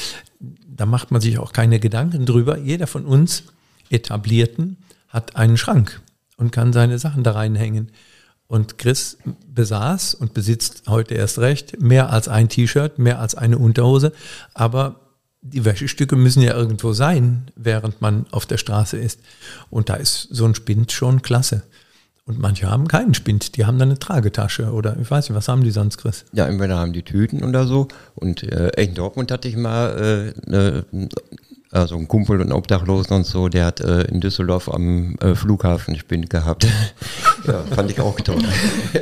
da macht man sich auch keine Gedanken drüber. Jeder von uns Etablierten hat einen Schrank und kann seine Sachen da reinhängen. Und Chris besaß und besitzt heute erst recht mehr als ein T-Shirt, mehr als eine Unterhose, aber die Wäschestücke müssen ja irgendwo sein, während man auf der Straße ist. Und da ist so ein Spind schon klasse. Und manche haben keinen Spind, die haben dann eine Tragetasche oder ich weiß nicht, was haben die sonst, Chris? Ja, entweder haben die Tüten oder so. Und äh, in Dortmund hatte ich mal äh, ne, also ein Kumpel und Obdachlosen und so, der hat äh, in Düsseldorf am äh, Flughafen Spind gehabt. (laughs) ja, (laughs) fand ich auch toll.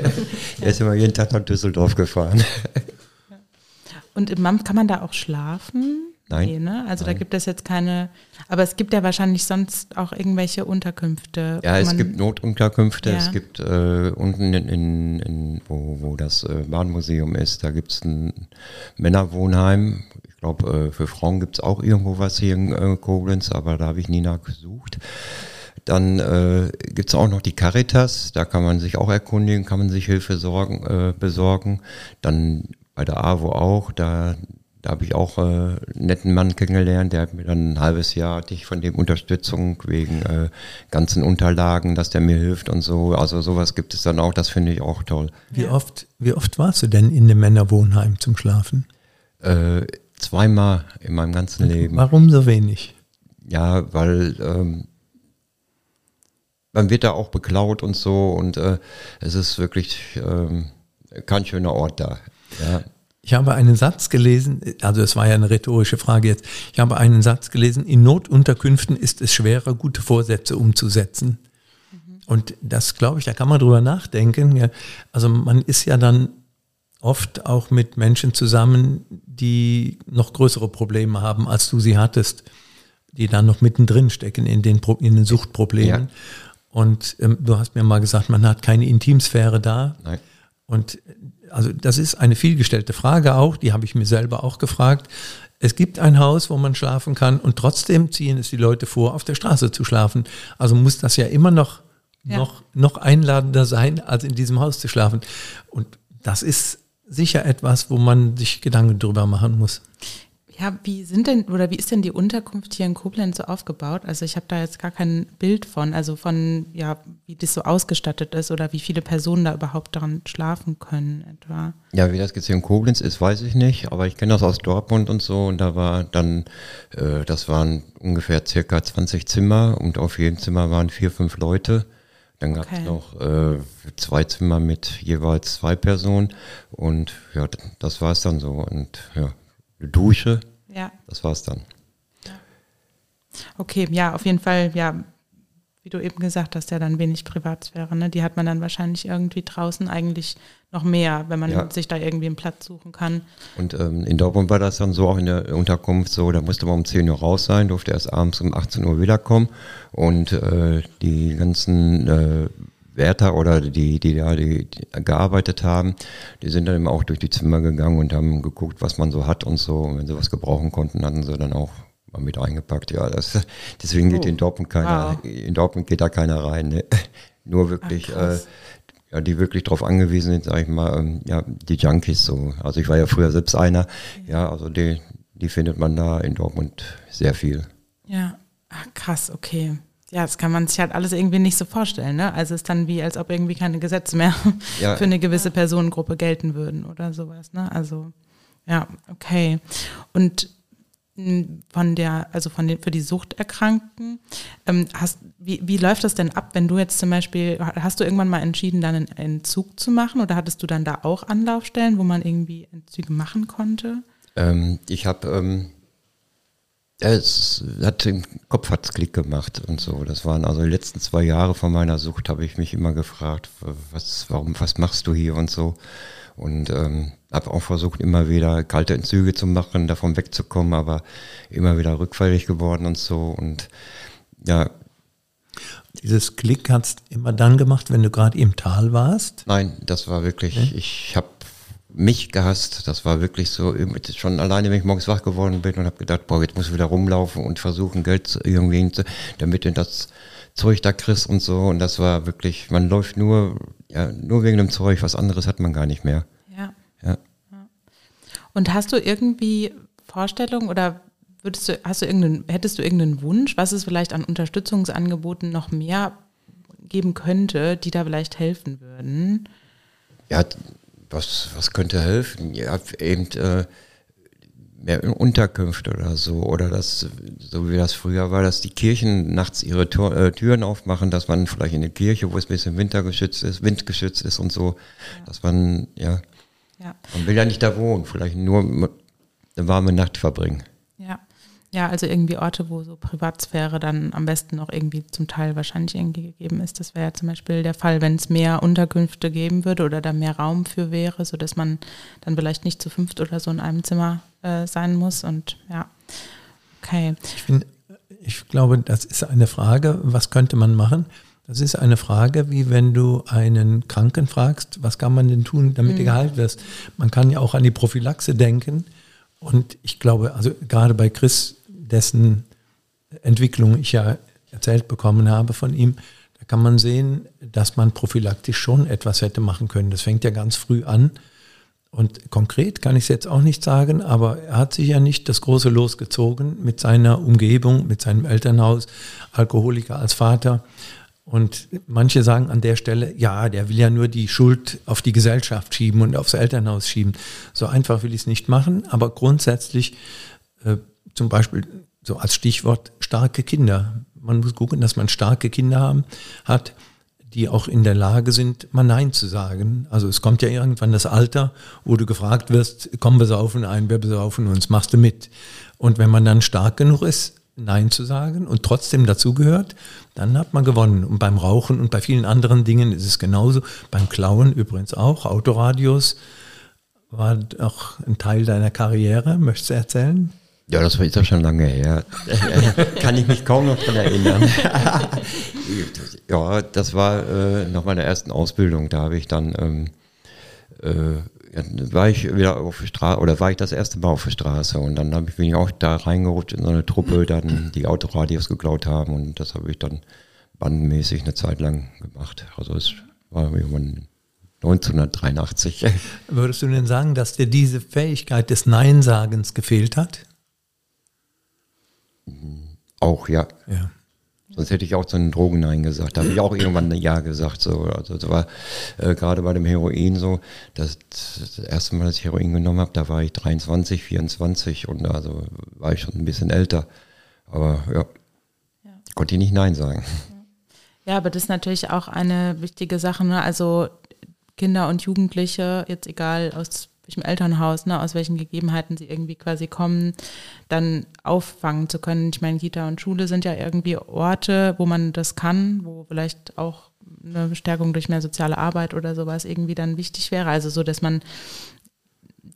(laughs) er ist immer jeden Tag nach Düsseldorf gefahren. Und im MAMF kann man da auch schlafen? Nein. Nee, ne? Also Nein. da gibt es jetzt keine, aber es gibt ja wahrscheinlich sonst auch irgendwelche Unterkünfte. Ja, es gibt Notunterkünfte, Ja. es gibt äh, unten in, in, in wo, wo das äh, Bahnmuseum ist, da gibt es ein Männerwohnheim. Ich glaube, äh, für Frauen gibt es auch irgendwo was hier in äh, Koblenz, aber da habe ich nie nachgesucht. Dann äh, gibt es auch noch die Caritas, da kann man sich auch erkundigen, kann man sich Hilfe sorgen, äh, besorgen. Dann bei der AWO auch, da, da habe ich auch äh, einen netten Mann kennengelernt, der hat mir dann ein halbes Jahr hatte ich von dem Unterstützung wegen äh, ganzen Unterlagen, dass der mir hilft und so. Also sowas gibt es dann auch, das finde ich auch toll. Wie, oft, wie oft warst du denn in einem Männerwohnheim zum Schlafen? Zweimal in meinem ganzen Leben. Warum so wenig? Ja, weil ähm, man wird da auch beklaut und so und äh, es ist wirklich ähm, kein schöner Ort da. Ja. Ich habe einen Satz gelesen, also es war ja eine rhetorische Frage jetzt. Ich habe einen Satz gelesen, in Notunterkünften ist es schwerer, gute Vorsätze umzusetzen. Und das glaube ich, da kann man drüber nachdenken. Also man ist ja dann oft auch mit Menschen zusammen, die noch größere Probleme haben, als du sie hattest, die dann noch mittendrin stecken in den, in den Suchtproblemen. Ja. Und ähm, du hast mir mal gesagt, man hat keine Intimsphäre da. Nein. Und also das ist eine vielgestellte Frage auch, die habe ich mir selber auch gefragt. Es gibt ein Haus, wo man schlafen kann und trotzdem ziehen es die Leute vor, auf der Straße zu schlafen. Also muss das ja immer noch, Ja. noch, noch einladender sein, als in diesem Haus zu schlafen. Und das ist sicher etwas, wo man sich Gedanken drüber machen muss. Ja, wie sind denn oder wie ist denn die Unterkunft hier in Koblenz so aufgebaut? Also ich habe da jetzt gar kein Bild von, also von ja, wie das so ausgestattet ist oder wie viele Personen da überhaupt daran schlafen können etwa. Ja, wie das jetzt hier in Koblenz ist, weiß ich nicht, aber ich kenne das aus Dortmund und so und da war dann, äh, das waren ungefähr circa 20 Zimmer und auf jedem Zimmer waren vier, fünf Leute. Dann gab es Okay. noch äh, zwei Zimmer mit jeweils zwei Personen und ja, das war es dann so und ja, eine Dusche, Ja, das war es dann. okay, ja, auf jeden Fall, ja, wie du eben gesagt hast, ja dann wenig Privatsphäre, ne? Die hat man dann wahrscheinlich irgendwie draußen eigentlich noch mehr, wenn man Ja. sich da irgendwie einen Platz suchen kann. Und ähm, in Dortmund war das dann so, auch in der Unterkunft so, da musste man um 10 Uhr raus sein, durfte erst abends um 18 Uhr wiederkommen und äh, die ganzen äh, Wärter oder die, die da die, die gearbeitet haben, die sind dann immer auch durch die Zimmer gegangen und haben geguckt, was man so hat und so. Und wenn sie was gebrauchen konnten, hatten sie dann auch mal mit eingepackt. Ja, das, (laughs) deswegen geht Oh, in Dortmund keiner, wow. in Dortmund geht da keiner rein. Ne? (laughs) Nur wirklich, Ah, äh, ja, die wirklich darauf angewiesen sind, sag ich mal, ähm, ja, die Junkies so. Also ich war ja früher selbst einer, ja, also die, die findet man da in Dortmund sehr viel. Ja, ah, krass, okay. Ja, das kann man sich halt alles irgendwie nicht so vorstellen, ne? Also es ist dann wie, als ob irgendwie keine Gesetze mehr (laughs) Ja. für eine gewisse Personengruppe gelten würden oder sowas, ne? Also, ja, okay. Und von der, also von den, für die Suchterkrankten, ähm, hast, wie, wie läuft das denn ab, wenn du jetzt zum Beispiel, hast du irgendwann mal entschieden, dann einen Entzug zu machen oder hattest du dann da auch Anlaufstellen, wo man irgendwie Entzüge machen konnte? Ähm, ich habe, ähm, es hat im Kopf hat's Klick gemacht und so. Das waren also die letzten zwei Jahre von meiner Sucht, habe ich mich immer gefragt, was, warum, was machst du hier und so. Und ähm, habe auch versucht, immer wieder kalte Entzüge zu machen, davon wegzukommen, aber immer wieder rückfällig geworden und so. Und ja, Dieses Klick hat's immer dann gemacht, wenn du gerade im Tal warst. Nein, das war wirklich, ich habe mich gehasst. Das war wirklich so, schon alleine, wenn ich morgens wach geworden bin und habe gedacht, boah, jetzt muss ich wieder rumlaufen und versuchen, Geld zu, irgendwie, hinzu- damit du das Zeug da kriegst und so. Und das war wirklich, man läuft nur, ja, nur wegen dem Zeug, was anderes hat man gar nicht mehr. Und hast du irgendwie Vorstellungen oder würdest du, hast du irgendeinen, hättest du irgendeinen Wunsch, was es vielleicht an Unterstützungsangeboten noch mehr geben könnte, die da vielleicht helfen würden? Ja, was, was könnte helfen? Ja, eben, äh, mehr Unterkünfte oder so. Oder das, so wie das früher war, dass die Kirchen nachts ihre Tor, äh, Türen aufmachen, dass man vielleicht in der Kirche, wo es ein bisschen wintergeschützt ist, windgeschützt ist und so, ja. dass man, ja, ja, man will ja nicht da wohnen, vielleicht nur eine warme Nacht verbringen. Ja. Ja, also irgendwie Orte, wo so Privatsphäre dann am besten noch irgendwie zum Teil wahrscheinlich irgendwie gegeben ist. Das wäre ja zum Beispiel der Fall, wenn es mehr Unterkünfte geben würde oder da mehr Raum für wäre, sodass man dann vielleicht nicht zu fünft oder so in einem Zimmer äh, sein muss. Und ja, okay. Ich, find, ich glaube, das ist eine Frage, was könnte man machen? Das ist eine Frage, wie wenn du einen Kranken fragst, was kann man denn tun, damit mhm. du geheilt wirst. Man kann ja auch an die Prophylaxe denken. Und ich glaube, also gerade bei Chris dessen Entwicklung ich ja erzählt bekommen habe von ihm, da kann man sehen, dass man prophylaktisch schon etwas hätte machen können. Das fängt ja ganz früh an. Und konkret kann ich es jetzt auch nicht sagen, aber er hat sich ja nicht das große Los gezogen mit seiner Umgebung, mit seinem Elternhaus, Alkoholiker als Vater. Und manche sagen an der Stelle, ja, der will ja nur die Schuld auf die Gesellschaft schieben und aufs Elternhaus schieben. So einfach will ich es nicht machen, aber grundsätzlich äh, zum Beispiel so als Stichwort starke Kinder. Man muss gucken, dass man starke Kinder haben, hat, die auch in der Lage sind, mal Nein zu sagen. Also es kommt ja irgendwann das Alter, wo du gefragt wirst, komm, wir saufen ein, wir besaufen uns, machst du mit. Und wenn man dann stark genug ist, Nein zu sagen und trotzdem dazugehört, dann hat man gewonnen. Und beim Rauchen und bei vielen anderen Dingen ist es genauso. Beim Klauen übrigens auch. Autoradios war auch ein Teil deiner Karriere. Möchtest du erzählen? Ja, das war jetzt schon lange her. (laughs) Kann ich mich kaum noch daran erinnern. (laughs) ja, das war äh, nach meiner ersten Ausbildung. Da habe ich dann, ähm, äh, ja, war ich wieder auf der Straße, oder war ich das erste Mal auf der Straße. Und dann habe ich mich auch da reingerutscht in so eine Truppe, dann die Autoradios geklaut haben. Und das habe ich dann bandmäßig eine Zeit lang gemacht. Also es war irgendwann 1983. (laughs) Würdest du denn sagen, dass dir diese Fähigkeit des Neinsagens gefehlt hat? Auch, ja. ja. Sonst hätte ich auch zu den Drogen Nein gesagt. Da habe ich auch irgendwann ein Ja gesagt. So. Also das war äh, gerade bei dem Heroin so, das, das erste Mal, dass ich Heroin genommen habe, da war ich 23, 24 und also war ich schon ein bisschen älter. Aber ja, ja. konnte ich nicht Nein sagen. Ja, aber das ist natürlich auch eine wichtige Sache. Ne? Also Kinder und Jugendliche, jetzt egal aus welchem Elternhaus, ne, aus welchen Gegebenheiten sie irgendwie quasi kommen, dann auffangen zu können. Ich meine, Kita und Schule sind ja irgendwie Orte, wo man das kann, wo vielleicht auch eine Bestärkung durch mehr soziale Arbeit oder sowas irgendwie dann wichtig wäre. Also so, dass man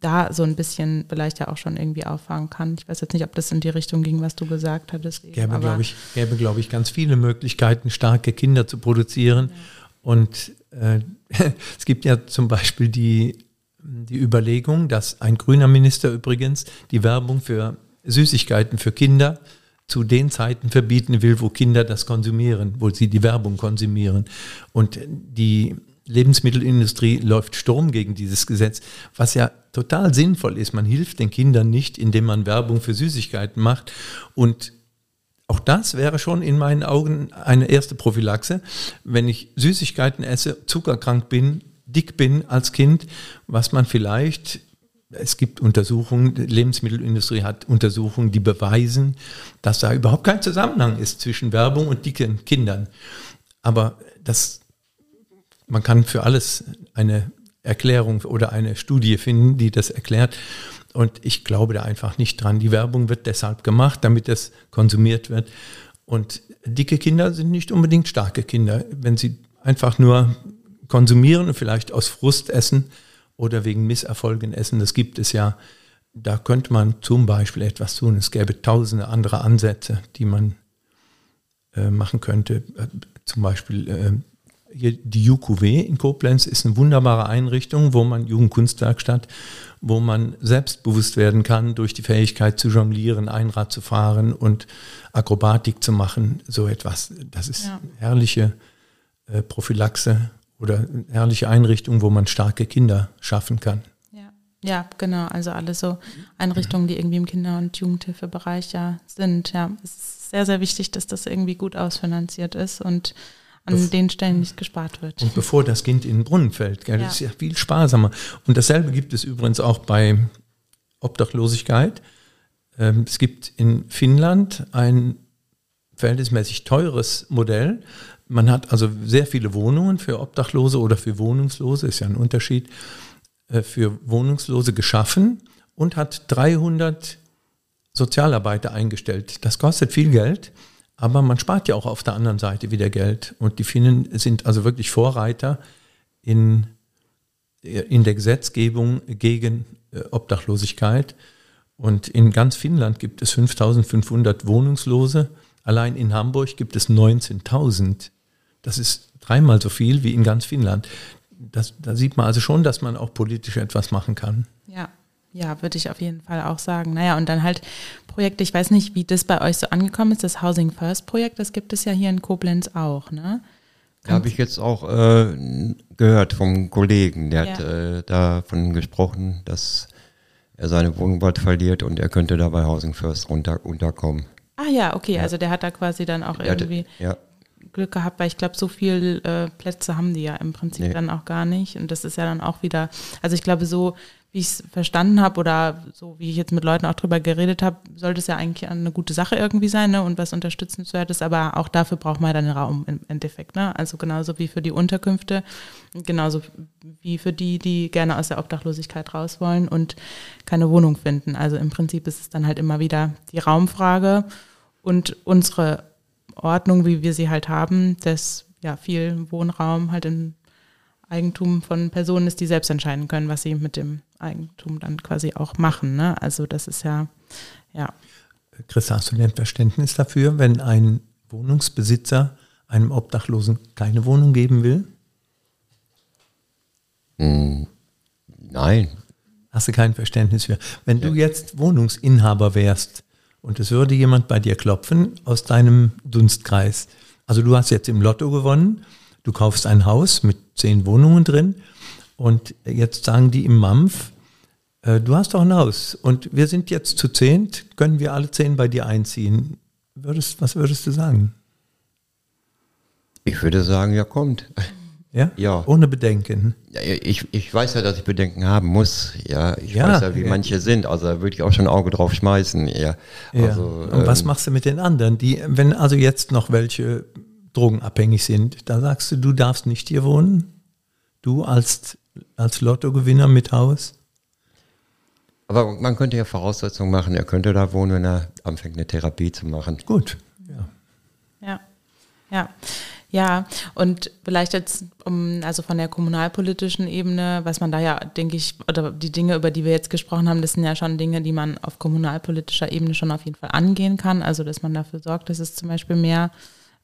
da so ein bisschen vielleicht ja auch schon irgendwie auffangen kann. Ich weiß jetzt nicht, ob das in die Richtung ging, was du gesagt hattest. Eben, gäbe, glaube ich, gäbe, glaube ich, ganz viele Möglichkeiten, starke Kinder zu produzieren. Ja. Und äh, (laughs) es gibt ja zum Beispiel die die Überlegung, dass ein grüner Minister übrigens die Werbung für Süßigkeiten für Kinder zu den Zeiten verbieten will, wo Kinder das konsumieren, wo sie die Werbung konsumieren. Und die Lebensmittelindustrie läuft Sturm gegen dieses Gesetz, was ja total sinnvoll ist. Man hilft den Kindern nicht, indem man Werbung für Süßigkeiten macht. Und auch das wäre schon in meinen Augen eine erste Prophylaxe. Wenn ich Süßigkeiten esse, zuckerkrank bin, dick bin als Kind, was man vielleicht, es gibt Untersuchungen, die Lebensmittelindustrie hat Untersuchungen, die beweisen, dass da überhaupt kein Zusammenhang ist zwischen Werbung und dicken Kindern. Aber das, man kann für alles eine Erklärung oder eine Studie finden, die das erklärt. Und ich glaube da einfach nicht dran. Die Werbung wird deshalb gemacht, damit es konsumiert wird. Und dicke Kinder sind nicht unbedingt starke Kinder. Wenn sie einfach nur konsumieren und vielleicht aus Frust essen oder wegen Misserfolgen essen. Das gibt es ja. Da könnte man zum Beispiel etwas tun. Es gäbe tausende andere Ansätze, die man äh, machen könnte. Äh, zum Beispiel äh, hier die UQW in Koblenz ist eine wunderbare Einrichtung, wo man Jugendkunstwerkstatt, wo man selbstbewusst werden kann durch die Fähigkeit zu jonglieren, Einrad zu fahren und Akrobatik zu machen. So etwas. Das ist ja. herrliche äh, Prophylaxe oder herrliche Einrichtung, wo man starke Kinder schaffen kann. Ja, ja genau. Also alle so Einrichtungen, die irgendwie im Kinder- und Jugendhilfebereich ja sind. Ja, es ist sehr, sehr wichtig, dass das irgendwie gut ausfinanziert ist und an Bef den Stellen nicht gespart wird. Und bevor das Kind in den Brunnen fällt, gell, ja. das ist ja viel sparsamer. Und dasselbe gibt es übrigens auch bei Obdachlosigkeit. Ähm, es gibt in Finnland ein verhältnismäßig teures Modell. Man hat also sehr viele Wohnungen für Obdachlose oder für Wohnungslose, ist ja ein Unterschied, äh, für Wohnungslose geschaffen und hat 300 Sozialarbeiter eingestellt. Das kostet viel Geld, aber man spart ja auch auf der anderen Seite wieder Geld. Und die Finnen sind also wirklich Vorreiter in, in der Gesetzgebung gegen äh, Obdachlosigkeit. Und in ganz Finnland gibt es 5500 Wohnungslose. Allein in Hamburg gibt es 19.000. Das ist dreimal so viel wie in ganz Finnland. Das, da sieht man also schon, dass man auch politisch etwas machen kann. Ja, ja, würde ich auf jeden Fall auch sagen. Naja, und dann halt Projekte, ich weiß nicht, wie das bei euch so angekommen ist, das Housing First Projekt, das gibt es ja hier in Koblenz auch, ne? Da habe ich jetzt auch äh, gehört vom Kollegen, der ja. hat äh, davon gesprochen, dass er seine Wohnung bald verliert und er könnte da bei Housing First runter, unterkommen. Ah ja, okay, ja. also der hat da quasi dann auch der irgendwie hatte, ja. Glück gehabt, weil ich glaube, so viele äh, Plätze haben die ja im Prinzip nee. dann auch gar nicht. Und das ist ja dann auch wieder, also ich glaube, so wie ich es verstanden habe oder so wie ich jetzt mit Leuten auch drüber geredet habe, sollte es ja eigentlich eine gute Sache irgendwie sein ne? und was unterstützenswertes, aber auch dafür braucht man dann Raum im Endeffekt. Ne? Also genauso wie für die Unterkünfte, genauso wie für die, die gerne aus der Obdachlosigkeit raus wollen und keine Wohnung finden. Also im Prinzip ist es dann halt immer wieder die Raumfrage und unsere Ordnung, wie wir sie halt haben, dass ja viel Wohnraum halt in Eigentum von Personen ist, die selbst entscheiden können, was sie mit dem Eigentum dann quasi auch machen. Ne? Also das ist ja, ja. Chris, hast du denn Verständnis dafür, wenn ein Wohnungsbesitzer einem Obdachlosen keine Wohnung geben will? Hm, nein. Hast du kein Verständnis für? Wenn ja. du jetzt Wohnungsinhaber wärst und es würde jemand bei dir klopfen aus deinem Dunstkreis, also du hast jetzt im Lotto gewonnen Du kaufst ein Haus mit zehn Wohnungen drin und jetzt sagen die im Mampf, äh, du hast doch ein Haus und wir sind jetzt zu zehnt, können wir alle zehn bei dir einziehen. Würdest, was würdest du sagen? Ich würde sagen, ja, kommt. Ja? ja. Ohne Bedenken. Ja, ich, ich weiß ja, dass ich Bedenken haben muss. Ja, ich ja, weiß ja, wie ja. manche sind. Also da würde ich auch schon ein Auge drauf schmeißen. Ja. ja. Also, Und ähm, was machst du mit den anderen? Die, wenn also jetzt noch welche drogenabhängig sind, da sagst du, du darfst nicht hier wohnen? Du als, als Lottogewinner mit Haus? Aber man könnte ja Voraussetzungen machen, er könnte da wohnen, wenn er anfängt, eine Therapie zu machen. Gut. Ja. Ja. Ja. Ja, und vielleicht jetzt, um, also von der kommunalpolitischen Ebene, was man da ja, denke ich, oder die Dinge, über die wir jetzt gesprochen haben, das sind ja schon Dinge, die man auf kommunalpolitischer Ebene schon auf jeden Fall angehen kann. Also, dass man dafür sorgt, dass es zum Beispiel mehr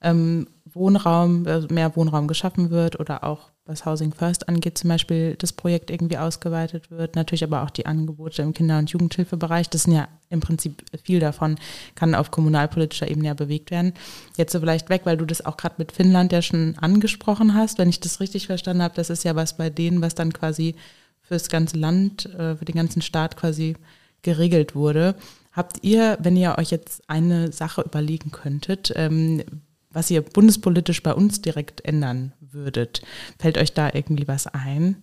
ähm, Wohnraum, mehr Wohnraum geschaffen wird oder auch was Housing First angeht, zum Beispiel das Projekt irgendwie ausgeweitet wird. Natürlich aber auch die Angebote im Kinder- und Jugendhilfebereich. Das sind ja im Prinzip viel davon, kann auf kommunalpolitischer Ebene ja bewegt werden. Jetzt so vielleicht weg, weil du das auch gerade mit Finnland ja schon angesprochen hast. Wenn ich das richtig verstanden habe, das ist ja was bei denen, was dann quasi fürs ganze Land, äh, für den ganzen Staat quasi geregelt wurde. Habt ihr, wenn ihr euch jetzt eine Sache überlegen könntet, ähm, was ihr bundespolitisch bei uns direkt ändern würdet. Fällt euch da irgendwie was ein?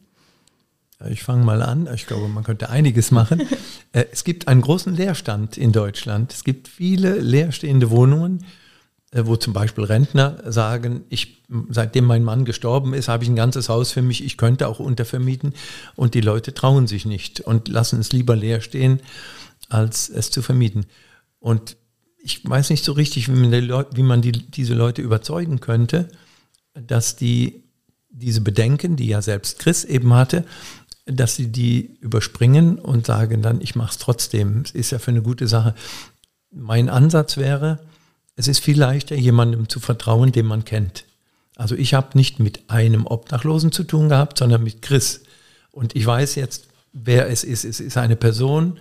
Ich fange mal an. Ich glaube, man könnte einiges machen. (laughs) Äh, es gibt einen großen Leerstand in Deutschland. Es gibt viele leerstehende Wohnungen, äh, wo zum Beispiel Rentner sagen, ich, seitdem mein Mann gestorben ist, habe ich ein ganzes Haus für mich, ich könnte auch untervermieten. Und die Leute trauen sich nicht und lassen es lieber leer stehen, als es zu vermieten. Und ich weiß nicht so richtig, wie man, Leute, wie man die, diese Leute überzeugen könnte, dass die diese Bedenken, die ja selbst Chris eben hatte, dass sie die überspringen und sagen dann, ich mache es trotzdem. Es ist ja für eine gute Sache. Mein Ansatz wäre, es ist viel leichter, jemandem zu vertrauen, den man kennt. Also ich habe nicht mit einem Obdachlosen zu tun gehabt, sondern mit Chris. Und ich weiß jetzt, wer es ist. Es ist eine Person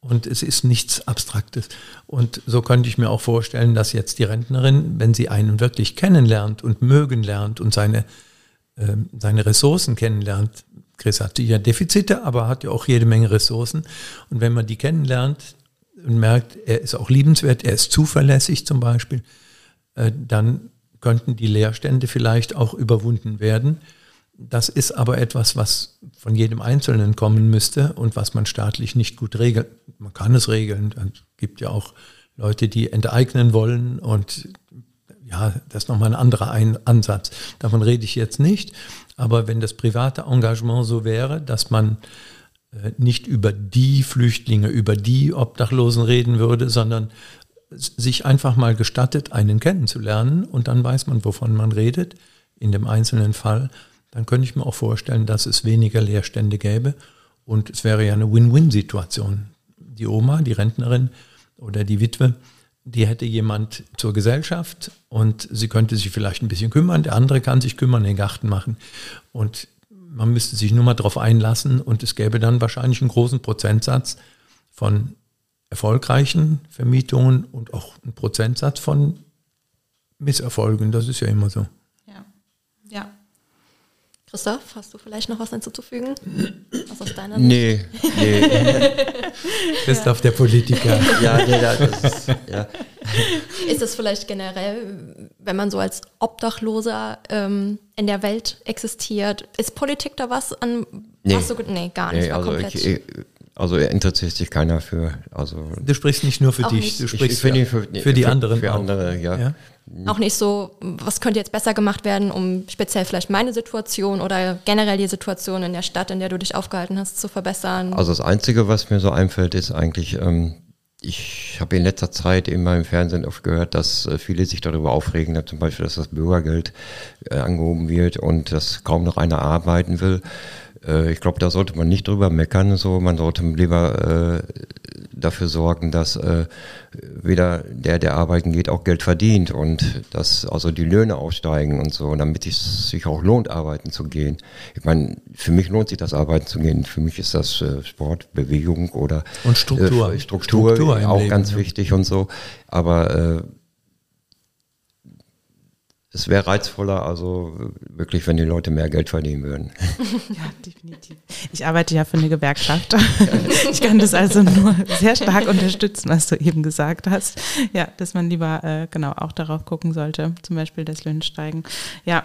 und es ist nichts Abstraktes. Und so könnte ich mir auch vorstellen, dass jetzt die Rentnerin, wenn sie einen wirklich kennenlernt und mögen lernt und seine, äh, seine Ressourcen kennenlernt, Chris hat ja Defizite, aber hat ja auch jede Menge Ressourcen. Und wenn man die kennenlernt und merkt, er ist auch liebenswert, er ist zuverlässig zum Beispiel, äh, dann könnten die Leerstände vielleicht auch überwunden werden. Das ist aber etwas, was von jedem Einzelnen kommen müsste und was man staatlich nicht gut regelt. Man kann es regeln. Es gibt ja auch Leute, die enteignen wollen und ja, das ist nochmal ein anderer ein Ansatz. Davon rede ich jetzt nicht. Aber wenn das private Engagement so wäre, dass man äh, nicht über die Flüchtlinge, über die Obdachlosen reden würde, sondern sich einfach mal gestattet, einen kennenzulernen und dann weiß man, wovon man redet, in dem einzelnen Fall, dann könnte ich mir auch vorstellen, dass es weniger Leerstände gäbe und es wäre ja eine Win-Win-Situation. Die Oma, die Rentnerin oder die Witwe, die hätte jemand zur Gesellschaft und sie könnte sich vielleicht ein bisschen kümmern, der andere kann sich kümmern, den Garten machen und man müsste sich nur mal darauf einlassen und es gäbe dann wahrscheinlich einen großen Prozentsatz von erfolgreichen Vermietungen und auch einen Prozentsatz von Misserfolgen. Das ist ja immer so. Christoph, hast du vielleicht noch was hinzuzufügen? Was aus deiner Nee, nee. (laughs) Christoph, der Politiker. (laughs) ja, nee, das ist, ja. (laughs) Ist es vielleicht generell, wenn man so als Obdachloser ähm, in der Welt existiert, ist Politik da was an Nee. was so, nee, gar nicht. Nee, also, ich, ich, also interessiert sich keiner für. Also Du sprichst nicht nur für dich, nicht. du ich, sprichst ich für, für, für die anderen. Für auch. andere, ja. Ja? Auch nicht so, was könnte jetzt besser gemacht werden, um speziell vielleicht meine Situation oder generell die Situation in der Stadt, in der du dich aufgehalten hast, zu verbessern. Also das Einzige, was mir so einfällt, ist eigentlich, ähm, ich habe in letzter Zeit immer im Fernsehen oft gehört, dass äh, viele sich darüber aufregen, zum Beispiel, dass das Bürgergeld äh, angehoben wird und dass kaum noch einer arbeiten will. Äh, ich glaube, da sollte man nicht drüber meckern. So, man sollte lieber äh, dafür sorgen, dass äh, weder der, der arbeiten geht, auch Geld verdient und dass also die Löhne aufsteigen und so, damit es sich auch lohnt, arbeiten zu gehen. Ich meine, für mich lohnt sich das, arbeiten zu gehen. Für mich ist das äh, Sport, Bewegung oder Und Struktur. äh, Struktur, Struktur auch Leben, ganz ja. wichtig und so. Aber äh, es wäre reizvoller, also äh, wirklich, wenn die Leute mehr Geld verdienen würden. (laughs) Ja, definitiv. Ich arbeite ja für eine Gewerkschaft. (laughs) Ich kann das also nur sehr stark unterstützen, was du eben gesagt hast. Ja, dass man lieber äh, genau auch darauf gucken sollte, zum Beispiel das Löhne steigen. Ja,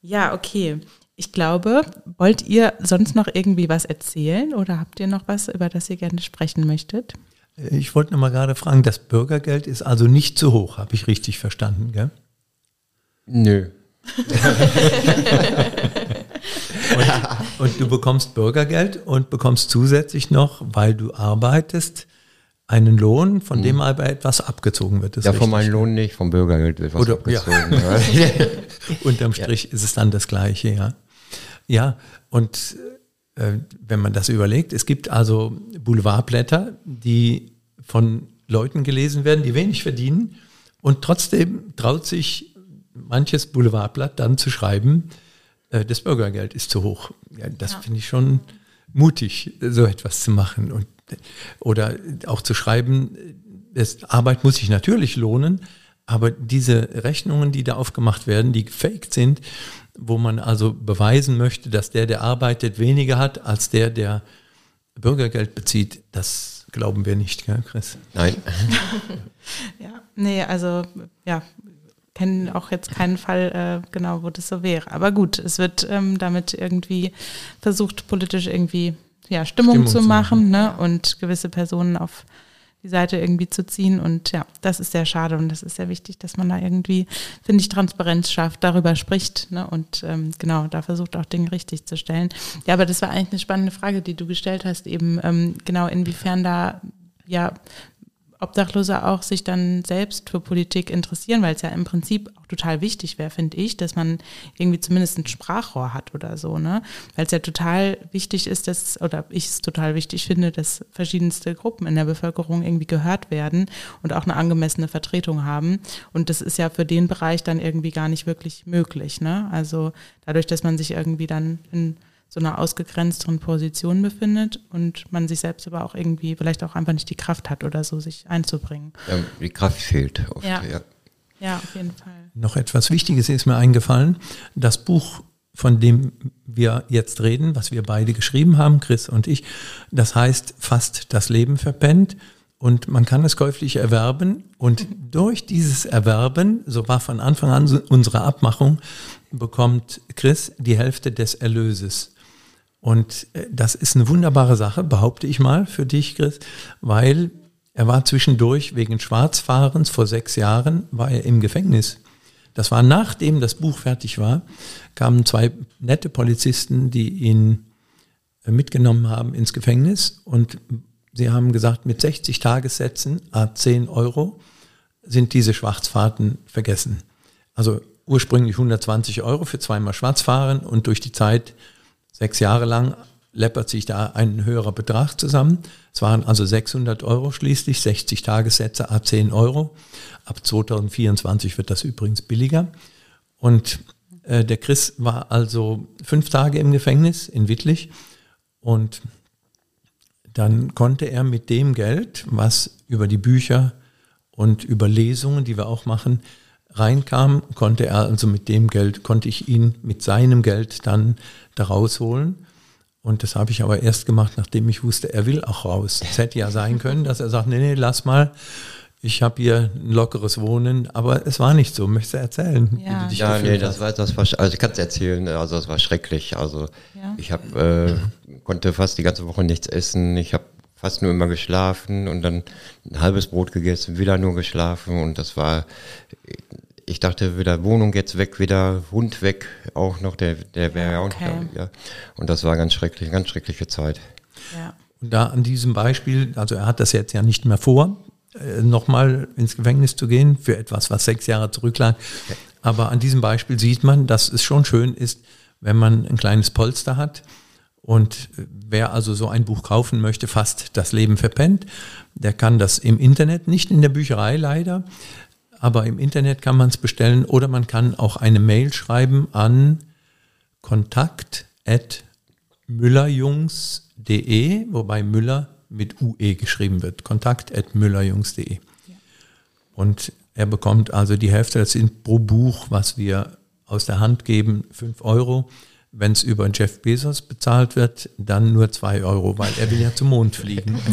ja, okay. Ich glaube, wollt ihr sonst noch irgendwie was erzählen oder habt ihr noch was, über das ihr gerne sprechen möchtet? Ich wollte noch mal gerade fragen, das Bürgergeld ist also nicht zu hoch, habe ich richtig verstanden, gell? Nö. Und du bekommst Bürgergeld und bekommst zusätzlich noch, weil du arbeitest, einen Lohn, von dem aber etwas abgezogen wird. Ja, von meinem Lohn nicht, vom Bürgergeld wird was Oder- abgezogen. (laughs) Unterm Strich ist es dann das Gleiche, ja. Ja, und äh, wenn man das überlegt, es gibt also Boulevardblätter, die von Leuten gelesen werden, die wenig verdienen und trotzdem traut sich manches Boulevardblatt dann zu schreiben, äh, das Bürgergeld ist zu hoch. Ja, das finde ich schon mutig, so etwas zu machen. Und, oder auch zu schreiben, das Arbeit muss sich natürlich lohnen, aber diese Rechnungen, die da aufgemacht werden, die gefaked sind, wo man also beweisen möchte, dass der, der arbeitet, weniger hat als der, der Bürgergeld bezieht, das glauben wir nicht, gell, Chris? Nein. (laughs) Ja, nee, also ja, kennen auch jetzt keinen Fall äh, genau, wo das so wäre. Aber gut, es wird ähm, damit irgendwie versucht, politisch irgendwie ja, Stimmung, Stimmung zu zu machen ne? und gewisse Personen auf die Seite irgendwie zu ziehen. Und ja, das ist sehr schade und das ist sehr wichtig, dass man da irgendwie, finde ich, Transparenz schafft, darüber spricht ne? und ähm, genau, da versucht auch Dinge richtig zu stellen. Ja, aber das war eigentlich eine spannende Frage, die du gestellt hast, eben ähm, genau inwiefern da ja Obdachlose auch sich dann selbst für Politik interessieren, weil es ja im Prinzip auch total wichtig wäre, finde ich, dass man irgendwie zumindest ein Sprachrohr hat oder so, ne? Weil es ja total wichtig ist, dass, oder ich es total wichtig finde, dass verschiedenste Gruppen in der Bevölkerung irgendwie gehört werden und auch eine angemessene Vertretung haben. Und das ist ja für den Bereich dann irgendwie gar nicht wirklich möglich, ne? Also dadurch, dass man sich irgendwie dann in so einer ausgegrenzteren Position befindet und man sich selbst aber auch irgendwie vielleicht auch einfach nicht die Kraft hat oder so, sich einzubringen. Ja, die Kraft fehlt oft. Ja. Ja. Ja, auf jeden Fall. Noch etwas Wichtiges ist mir eingefallen. Das Buch, von dem wir jetzt reden, was wir beide geschrieben haben, Chris und ich, das heißt Fast das Leben verpennt. Und man kann es käuflich erwerben. Und durch dieses Erwerben, so war von Anfang an unsere Abmachung, bekommt Chris die Hälfte des Erlöses. Und äh, das ist eine wunderbare Sache, behaupte ich mal für dich, Chris, weil er war zwischendurch wegen Schwarzfahrens vor sechs Jahren, war er im Gefängnis. Das war nachdem das Buch fertig war, kamen zwei nette Polizisten, die ihn äh, mitgenommen haben ins Gefängnis und sie haben gesagt, mit 60 Tagessätzen, a 10 Euro, sind diese Schwarzfahrten vergessen. Also ursprünglich 120 Euro für zweimal Schwarzfahren und durch die Zeit, sechs Jahre lang, läppert sich da ein höherer Betrag zusammen. Es waren also 600 Euro schließlich, 60 Tagessätze, a 10 Euro. Ab 2024 wird das übrigens billiger. Und äh, der Chris war also fünf Tage im Gefängnis in Wittlich und dann konnte er mit dem Geld, was über die Bücher und über Lesungen, die wir auch machen, reinkam, konnte er also mit dem Geld, konnte ich ihn mit seinem Geld dann da rausholen. Und das habe ich aber erst gemacht, nachdem ich wusste, er will auch raus. Es hätte ja sein können, dass er sagt, nee, nee, lass mal. Ich habe hier ein lockeres Wohnen, aber es war nicht so. Möchtest du erzählen? Ja, ja nee, das war, das war, also ich kann es erzählen, also es war schrecklich. Also ja. ich habe, äh, konnte fast die ganze Woche nichts essen. Ich habe fast nur immer geschlafen und dann ein halbes Brot gegessen, wieder nur geschlafen und das war, ich dachte wieder Wohnung jetzt weg, wieder Hund weg, auch noch, der, der wäre ja auch okay. noch, ja. Und das war ganz schrecklich, ganz schreckliche Zeit. Ja. Und da an diesem Beispiel, also er hat das jetzt ja nicht mehr vor, äh, nochmal ins Gefängnis zu gehen für etwas, was sechs Jahre zurücklag. Aber an diesem Beispiel sieht man, dass es schon schön ist, wenn man ein kleines Polster hat. Und wer also so ein Buch kaufen möchte, fast das Leben verpennt, der kann das im Internet, nicht in der Bücherei leider, aber im Internet kann man es bestellen oder man kann auch eine Mail schreiben an kontakt.müllerjungs.de, wobei Müller mit UE geschrieben wird. kontakt.müllerjungs.de. Und er bekommt also die Hälfte, das sind pro Buch, was wir aus der Hand geben, 5 Euro. Wenn es über Jeff Bezos bezahlt wird, dann nur 2 Euro, weil er will ja zum Mond fliegen. (laughs)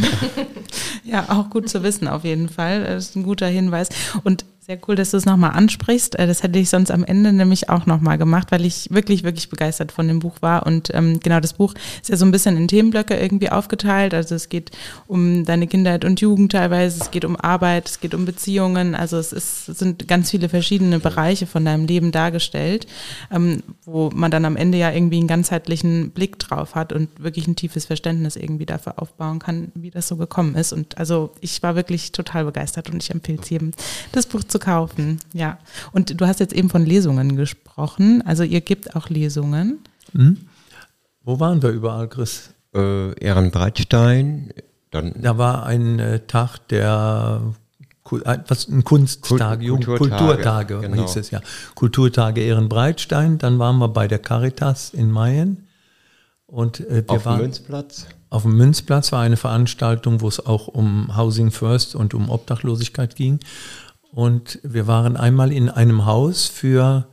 Ja, auch gut zu wissen auf jeden Fall. Das ist ein guter Hinweis. Und sehr cool, dass du es nochmal ansprichst. Äh, das hätte ich sonst am Ende nämlich auch nochmal gemacht, weil ich wirklich, wirklich begeistert von dem Buch war. Und ähm, genau, das Buch ist ja so ein bisschen in Themenblöcke irgendwie aufgeteilt. Also es geht um deine Kindheit und Jugend teilweise, es geht um Arbeit, es geht um Beziehungen. Also es, ist, es sind ganz viele verschiedene Bereiche von deinem Leben dargestellt, ähm, wo man dann am Ende ja irgendwie einen ganzheitlichen Blick drauf hat und wirklich ein tiefes Verständnis irgendwie dafür aufbauen kann, wie das so gekommen ist. Und also ich war wirklich total begeistert und ich empfehle es jedem, das Buch zu kaufen. Ja. Und du hast jetzt eben von Lesungen gesprochen. Also ihr gibt auch Lesungen. Mhm. Wo waren wir überall, Chris? Äh, Ehrenbreitstein. Dann da war ein äh, Tag der was ein Kunsttag, Kult, Kulturtage, Kulturtage genau. hieß es ja. Kulturtage Ehrenbreitstein. Dann waren wir bei der Caritas in Mayen. Und äh, wir auf waren, dem Münzplatz? Auf dem Münzplatz war eine Veranstaltung, wo es auch um Housing First und um Obdachlosigkeit ging. Und wir waren einmal in einem Haus für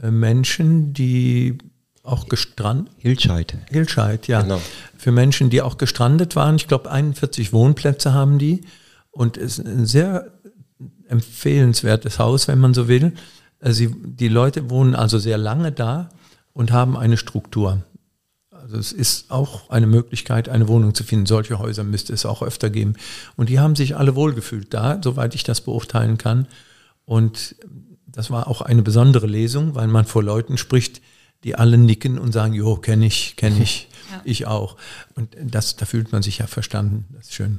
äh, Menschen, die auch gestrandet. Hilscheid. Hilscheid, ja. Genau. Für Menschen, die auch gestrandet waren. Ich glaube, 41 Wohnplätze haben die. Und es ist ein sehr empfehlenswertes Haus, wenn man so will. Äh, sie, die Leute wohnen also sehr lange da und haben eine Struktur. Also es ist auch eine Möglichkeit, eine Wohnung zu finden. Solche Häuser müsste es auch öfter geben. Und die haben sich alle wohlgefühlt da, soweit ich das beurteilen kann. Und das war auch eine besondere Lesung, weil man vor Leuten spricht, die alle nicken und sagen, jo, kenne ich, kenne ich, (laughs) ja. ich auch. Und das, da fühlt man sich ja verstanden. Das ist schön.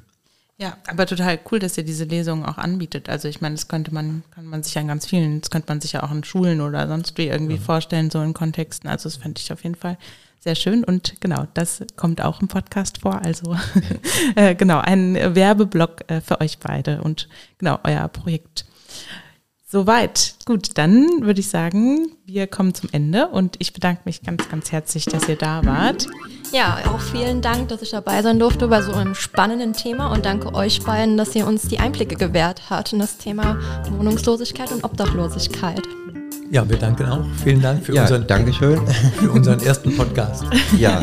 Ja, aber total cool, dass ihr diese Lesungen auch anbietet. Also ich meine, das könnte man, kann man sich ja in ganz vielen, das könnte man sich ja auch in Schulen oder sonst wie irgendwie ja. vorstellen, so in Kontexten. Also das fände ich auf jeden Fall sehr schön und genau, das kommt auch im Podcast vor. Also (laughs) äh, genau, ein Werbeblock äh, für euch beide und genau, euer Projekt. Soweit. Gut, dann würde ich sagen, wir kommen zum Ende und ich bedanke mich ganz, ganz herzlich, dass ihr da wart. Ja, auch vielen Dank, dass ich dabei sein durfte bei so einem spannenden Thema und danke euch beiden, dass ihr uns die Einblicke gewährt habt in das Thema Wohnungslosigkeit und Obdachlosigkeit. Ja, wir danken auch. Vielen Dank für, ja, unseren, Dankeschön. (laughs) für unseren ersten Podcast. ja.